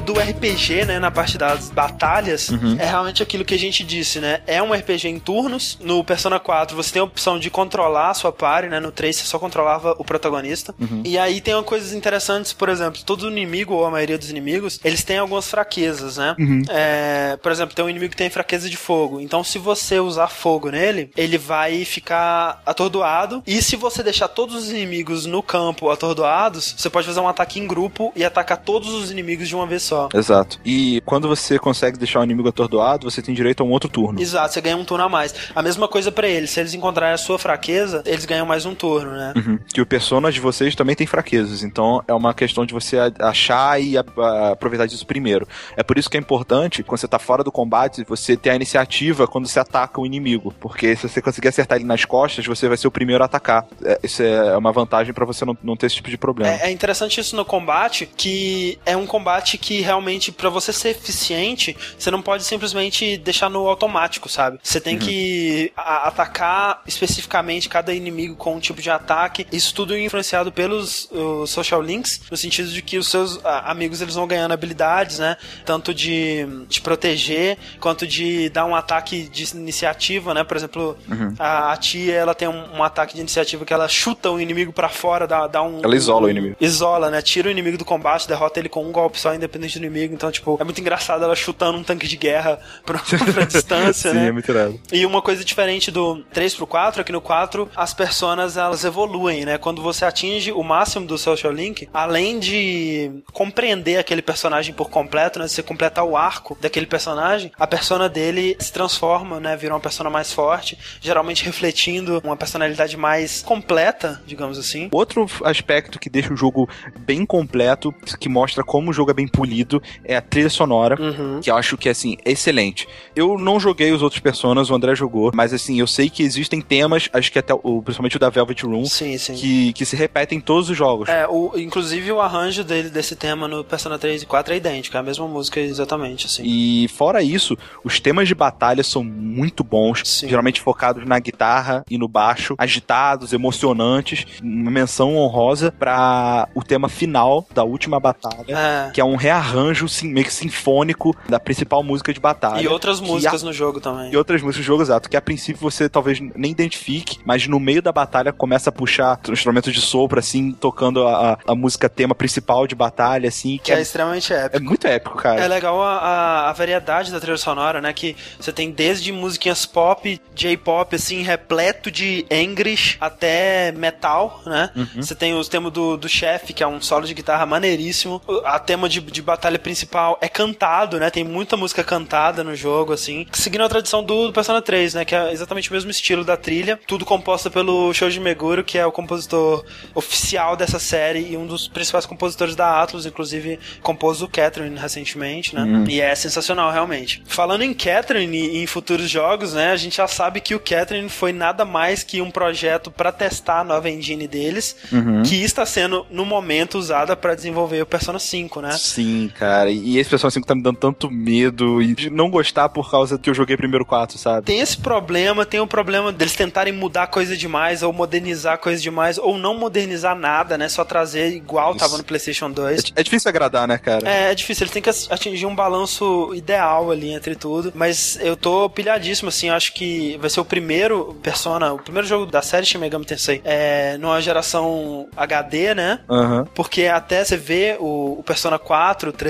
Do RPG, né, na parte das batalhas, Uhum. é realmente aquilo que a gente disse, né? É um RPG em turnos. No Persona 4 você tem a opção de controlar a sua party, né? No 3 você só controlava o protagonista. Uhum. E aí tem coisas interessantes, por exemplo, todo inimigo, ou a maioria dos inimigos, eles têm algumas fraquezas, né? Uhum. É, por exemplo, tem um inimigo que tem fraqueza de fogo. Então, se você usar fogo nele, ele vai ficar atordoado. E se você deixar todos os inimigos no campo atordoados, você pode fazer um ataque em grupo e atacar todos os inimigos de uma vez só. Exato. E quando você consegue deixar o inimigo atordoado, você tem direito a um outro turno. Exato, você ganha um turno a mais. A mesma coisa pra eles. Se eles encontrarem a sua fraqueza, eles ganham mais um turno, né? Uhum. Que o persona de vocês também tem fraquezas, então é uma questão de você achar e aproveitar disso primeiro. É por isso que é importante, quando você tá fora do combate, você ter a iniciativa quando você ataca o inimigo, porque se você conseguir acertar ele nas costas, você vai ser o primeiro a atacar. É, isso é uma vantagem pra você não, não ter esse tipo de problema. É, é interessante isso no combate, que é um combate que realmente, pra você ser eficiente, você não pode simplesmente deixar no automático, sabe? Você tem que a- atacar especificamente cada inimigo com um tipo de ataque. Isso tudo influenciado pelos os social links, no sentido de que os seus a- amigos eles vão ganhando habilidades, né? Tanto de te proteger, quanto de dar um ataque de iniciativa, né? Por exemplo, a, a tia, ela tem um, um ataque de iniciativa que ela chuta o inimigo pra fora, dá, dá um... Ela isola o inimigo. Isola, né? Tira o inimigo do combate, derrota ele com um golpe só, independente do inimigo. Então, tipo, é muito engraçado ela chutando um tanque de guerra pra, pra distância, Sim, né? é muito irado. E uma coisa diferente do 3 pro 4 é que no 4 as personas elas evoluem, né? Quando você atinge o máximo do social link, além de compreender aquele personagem por completo, né? Você completar o arco daquele personagem, a persona dele se transforma, né? Vira uma persona mais forte, geralmente refletindo uma personalidade mais completa, digamos assim. Outro aspecto que deixa o jogo bem completo, que mostra como o jogo é bem polido, é a trilha sonora. Uhum. Que eu acho que, assim, é excelente. Eu não joguei os outros personas, o André jogou, mas, assim, eu sei que existem temas, acho que até, o, principalmente o da Velvet Room, Sim, sim. que, que se repetem em todos os jogos. É, o, inclusive o arranjo dele, desse tema no Persona 3 e 4 é idêntico, é a mesma música exatamente, assim. E fora isso, os temas de batalha são muito bons, Sim. geralmente focados na guitarra e no baixo, agitados, emocionantes. Uma menção honrosa para o tema final da última batalha, É. que é um rearranjo sim, meio que sinfônico da principal música de batalha. E outras músicas no jogo também. E outras músicas do jogo, exato, que a princípio você talvez nem identifique, mas no meio da batalha começa a puxar instrumentos de sopro, assim, tocando a, a- a música tema principal de batalha, assim, que Que é é, extremamente épico. é muito épico, cara. É legal a, a- a variedade da trilha sonora, né? Que você tem desde musiquinhas pop, J-pop, assim, repleto de English até metal, né? Você tem os temas do, do chefe, que é um solo de guitarra maneiríssimo. O- A tema de, de batalha principal é cantado, né? Tem muita música cantada no jogo, assim. Seguindo a tradição do, do Persona 3, né? Que é exatamente o mesmo estilo da trilha. Tudo composto pelo Shoji Meguro, que é o compositor oficial dessa série e um dos principais compositores da Atlus, inclusive compôs o Catherine recentemente, né? E é sensacional, realmente. Falando em Catherine e em futuros jogos, né? A gente já sabe que o Catherine foi nada mais que um projeto para testar a nova engine deles, que está sendo, no momento, usada para desenvolver o Persona 5, né? Sim, cara. E esse Persona 5 tá me dando tanto medo e de não gostar por causa que eu joguei primeiro 4, sabe? Tem esse problema, tem o problema deles tentarem mudar coisa demais, ou modernizar coisa demais, ou não modernizar nada, né? Só trazer igual Isso. tava no PlayStation É, 2. é difícil agradar, né, cara? É, é difícil, eles têm que atingir um balanço ideal ali entre tudo. Mas eu tô pilhadíssimo, assim, eu acho que vai ser o primeiro Persona, o primeiro jogo da série Shin Megami Tensei, é, numa geração HD, né? Aham. Porque até você vê o, o Persona 4, 3,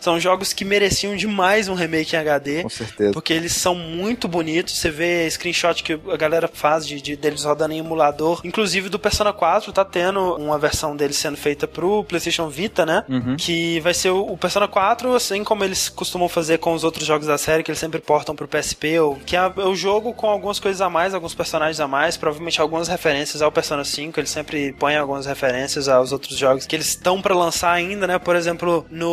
são jogos que mereciam demais um remake em HD. Com certeza. Porque eles são muito bonitos. Você vê screenshot que a galera faz de, de- deles rodando em emulador. Inclusive do Persona 4 tá tendo uma versão dele sendo feita pro PlayStation Vita, né? Uhum. Que vai ser o, o Persona 4, assim como eles costumam fazer com os outros jogos da série, que eles sempre portam pro PSP, ou, que é, é o jogo com algumas coisas a mais, alguns personagens a mais, provavelmente algumas referências ao Persona 5. Eles sempre põem algumas referências aos outros jogos que eles estão pra lançar ainda, né? Por exemplo, no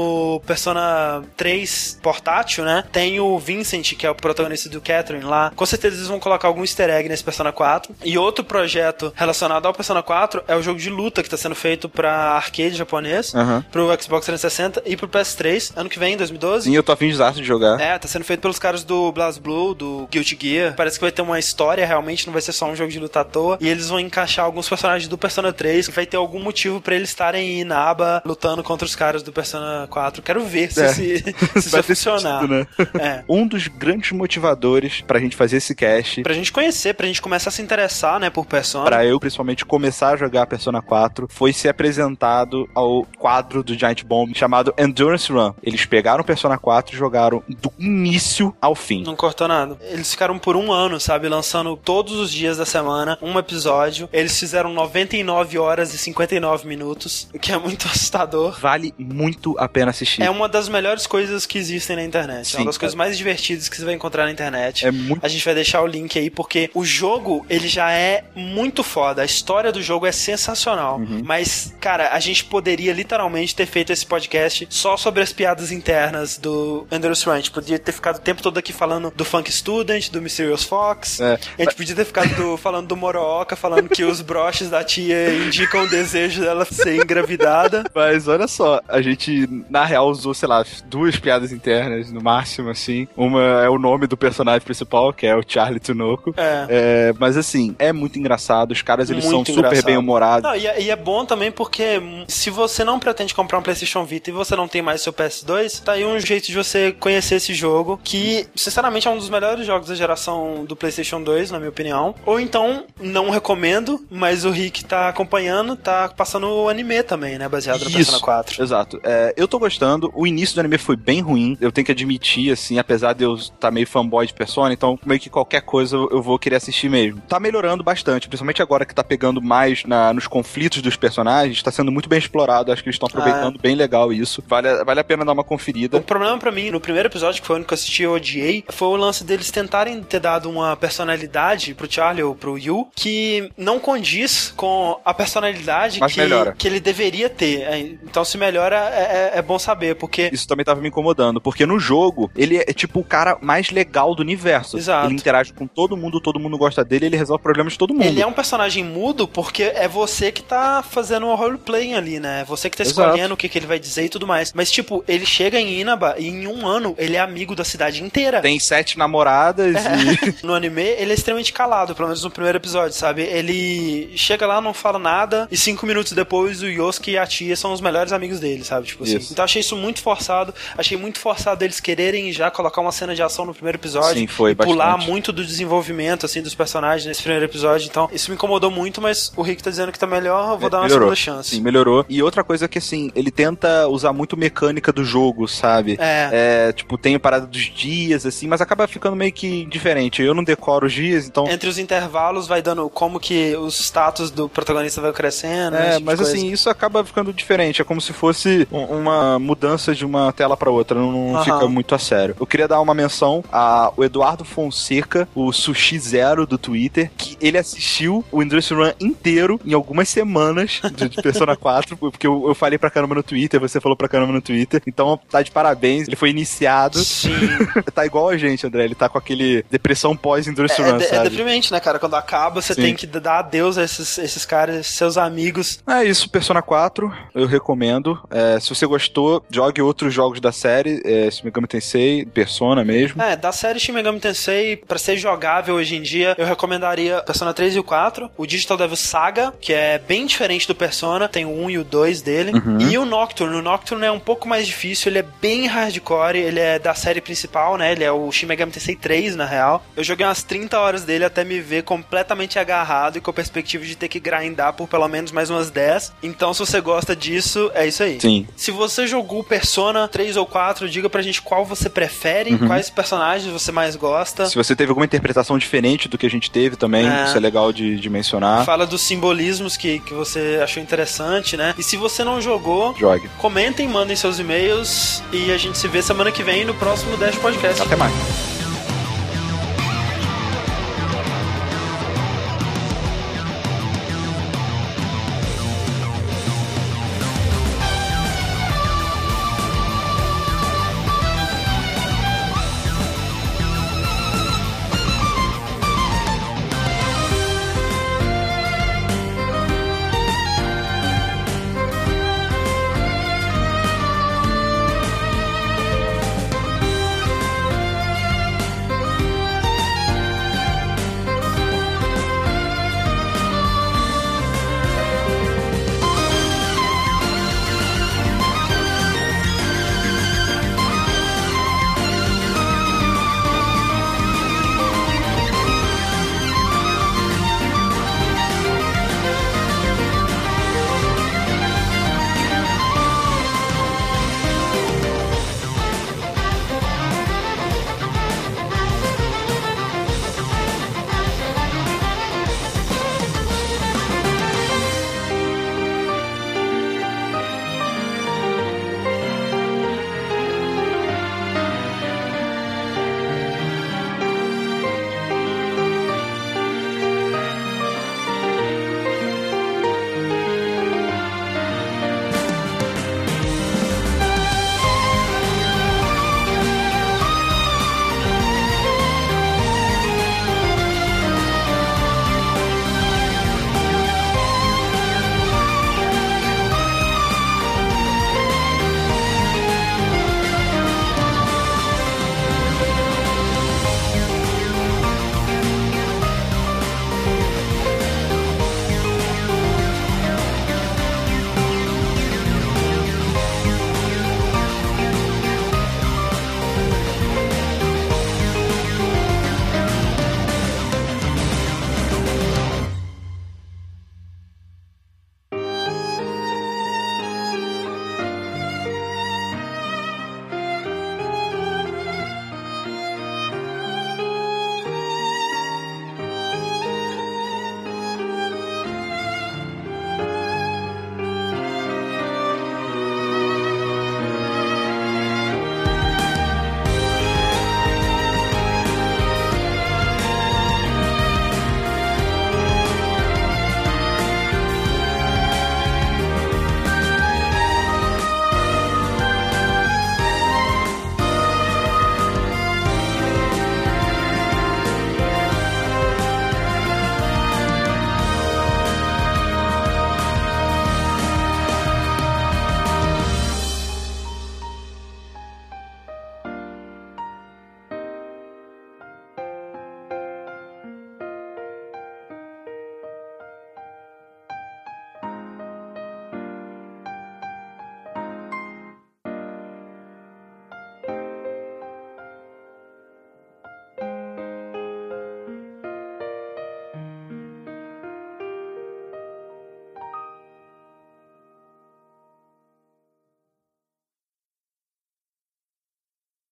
Persona 3 portátil, né? Tem o Vincent, que é o protagonista do Catherine lá. Com certeza eles vão colocar algum easter egg nesse Persona 4. E outro projeto relacionado ao Persona 4 é o jogo de luta que tá sendo feito pra arcade japonês, Aham. pro Xbox 360 e pro PS3, ano que vem, 2012. Sim, eu tô afim de de jogar. É, tá sendo feito pelos caras do BlazBlue, do Guilty Gear. Parece que vai ter uma história, realmente, não vai ser só um jogo de luta à toa. E eles vão encaixar alguns personagens do Persona 3. Vai ter algum motivo pra eles estarem em Naba lutando contra os caras do Persona 4. Quero ver se, É. se, se isso funcionar. sentido, né? É. Um dos grandes motivadores pra gente fazer esse cast, Pra gente conhecer, pra gente começar a se interessar, né, por Persona. pra eu principalmente começar a jogar Persona 4, foi ser apresentado ao quadro do Giant Bomb chamado Endurance Run. Eles pegaram Persona 4 e jogaram do início ao fim. Não cortou nada. Eles ficaram por um ano, sabe? Lançando todos os dias da semana um episódio. Eles fizeram 99 horas e 59 minutos, o que é muito assustador. Vale muito a pena assistir. É uma das melhores coisas que existem na internet. é Sim, uma das cara. coisas mais divertidas que você vai encontrar na internet. É muito A gente vai deixar o link aí porque o jogo, ele já é muito foda. A história do jogo é sensacional. Uhum. Mas, cara, a gente poderia literalmente ter feito esse podcast só sobre as piadas internas do Endurance Run. A gente podia ter ficado o tempo todo aqui falando do Funk Student, do Mysterious Fox. É. A gente podia ter ficado do- falando do Morooka, falando que os broches da tia indicam o desejo dela ser engravidada. Mas olha só, a gente, na real, usou, sei lá, duas piadas internas no máximo, assim. Uma é o nome do personagem principal, que é o Charlie Tunoco. É. É, mas assim, é muito engraçado. Os caras, eles Muito são super engraçado. bem humorados. Não, e, é, e é bom também porque se você não pretende comprar um PlayStation Vita e você não tem mais seu PS2, tá aí um jeito de você conhecer esse jogo, que sinceramente é um dos melhores jogos da geração do PlayStation 2, na minha opinião. Ou então, não recomendo, mas o Rick tá acompanhando, tá passando o anime também, né? Baseado no Persona 4. Exato. É, eu tô gostando. O início do anime foi bem ruim. Eu tenho que admitir, assim, apesar de eu estar meio fanboy de Persona, então meio que qualquer coisa eu vou querer assistir mesmo. Tá melhorando bastante, principalmente agora que tá pegando mais na- nos conflitos dos personagens, tá sendo muito bem explorado. Acho que eles estão aproveitando bem legal isso. Vale, vale a pena dar uma O conferida. problema pra mim, no primeiro episódio, que foi o único que eu assisti e eu odiei, foi o lance deles tentarem ter dado uma personalidade pro Charlie ou pro Yu que não condiz com a personalidade Mas que, melhora. que ele deveria ter. É, Então, se melhora, é, é- é bom saber, porque. Isso também tava me incomodando, porque no jogo, ele é tipo o cara mais legal do universo. Exato. Ele interage com todo mundo, todo mundo gosta dele, ele resolve problemas de todo mundo. Ele é um personagem mudo porque é você que tá fazendo o roleplay ali, né? É você que tá Exato. escolhendo o que, que ele vai dizer e tudo mais. Mas, tipo, ele chega em Inaba e em um ano ele é amigo da cidade inteira. Tem sete namoradas e. No anime, ele é extremamente calado, pelo menos no primeiro episódio, sabe? Ele chega lá, não fala nada, e cinco minutos depois o Yosuke e a tia são os melhores amigos dele, sabe? Tipo assim. Isso. Achei isso muito forçado. Achei muito forçado eles quererem já colocar uma cena de ação no primeiro episódio. Sim, foi e pular bastante. muito do desenvolvimento, assim, dos personagens nesse primeiro episódio. Então, isso me incomodou muito, mas o Rick tá dizendo que tá melhor, eu vou dar uma melhorou. segunda chance. Sim, melhorou. E outra coisa que, assim, ele tenta usar muito mecânica do jogo, sabe? É. É, tipo, tem a parada dos dias, assim, mas acaba ficando meio que diferente. Eu não decoro os dias, então. Entre os intervalos vai dando como que o status do protagonista vai crescendo. né, É, tipo mas assim, isso acaba ficando diferente. É como se fosse um- uma mudança de uma tela pra outra. Não, Aham. fica muito a sério. Eu queria dar uma menção ao Eduardo Fonseca, o Sushi Zero do Twitter, que ele assistiu o Endurance Run inteiro em algumas semanas de de Persona 4, porque eu, eu falei pra caramba no Twitter, você falou pra caramba no Twitter. Então, tá de parabéns. Ele foi iniciado. Sim. tá igual a gente, André. Ele tá com aquele depressão pós-Endurance É, Run, de- é deprimente, né, cara? Quando acaba, você Sim. tem que dar adeus a esses, esses caras, seus amigos. É isso, Persona 4, eu recomendo. É, se você gostou, jogue outros jogos da série, é, Shin Megami Tensei, Persona mesmo. É, da série Shin Megami Tensei, pra ser jogável hoje em dia, eu recomendaria Persona 3 e o 4, o Digital Devil Saga, que é bem diferente do Persona, tem o 1 e o 2 dele, e o Nocturne. O Nocturne é um pouco mais difícil, ele é bem hardcore, ele é da série principal, né? Ele é o Shin Megami Tensei 3, na real. Eu joguei umas 30 horas dele até me ver completamente agarrado e com a perspectiva de ter que grindar por pelo menos mais umas 10. Então, se você gosta disso, é isso aí. Sim. Se você jogou Persona 3 ou 4, diga pra gente qual você prefere, quais personagens você mais gosta. Se você teve alguma interpretação diferente do que a gente teve também, É. isso é legal de, de mencionar. Fala dos simbolismos que, que você achou interessante, né? E se você não jogou, Jogue. comentem, mandem seus e-mails e a gente se vê semana que vem no próximo Dash Podcast. Até mais.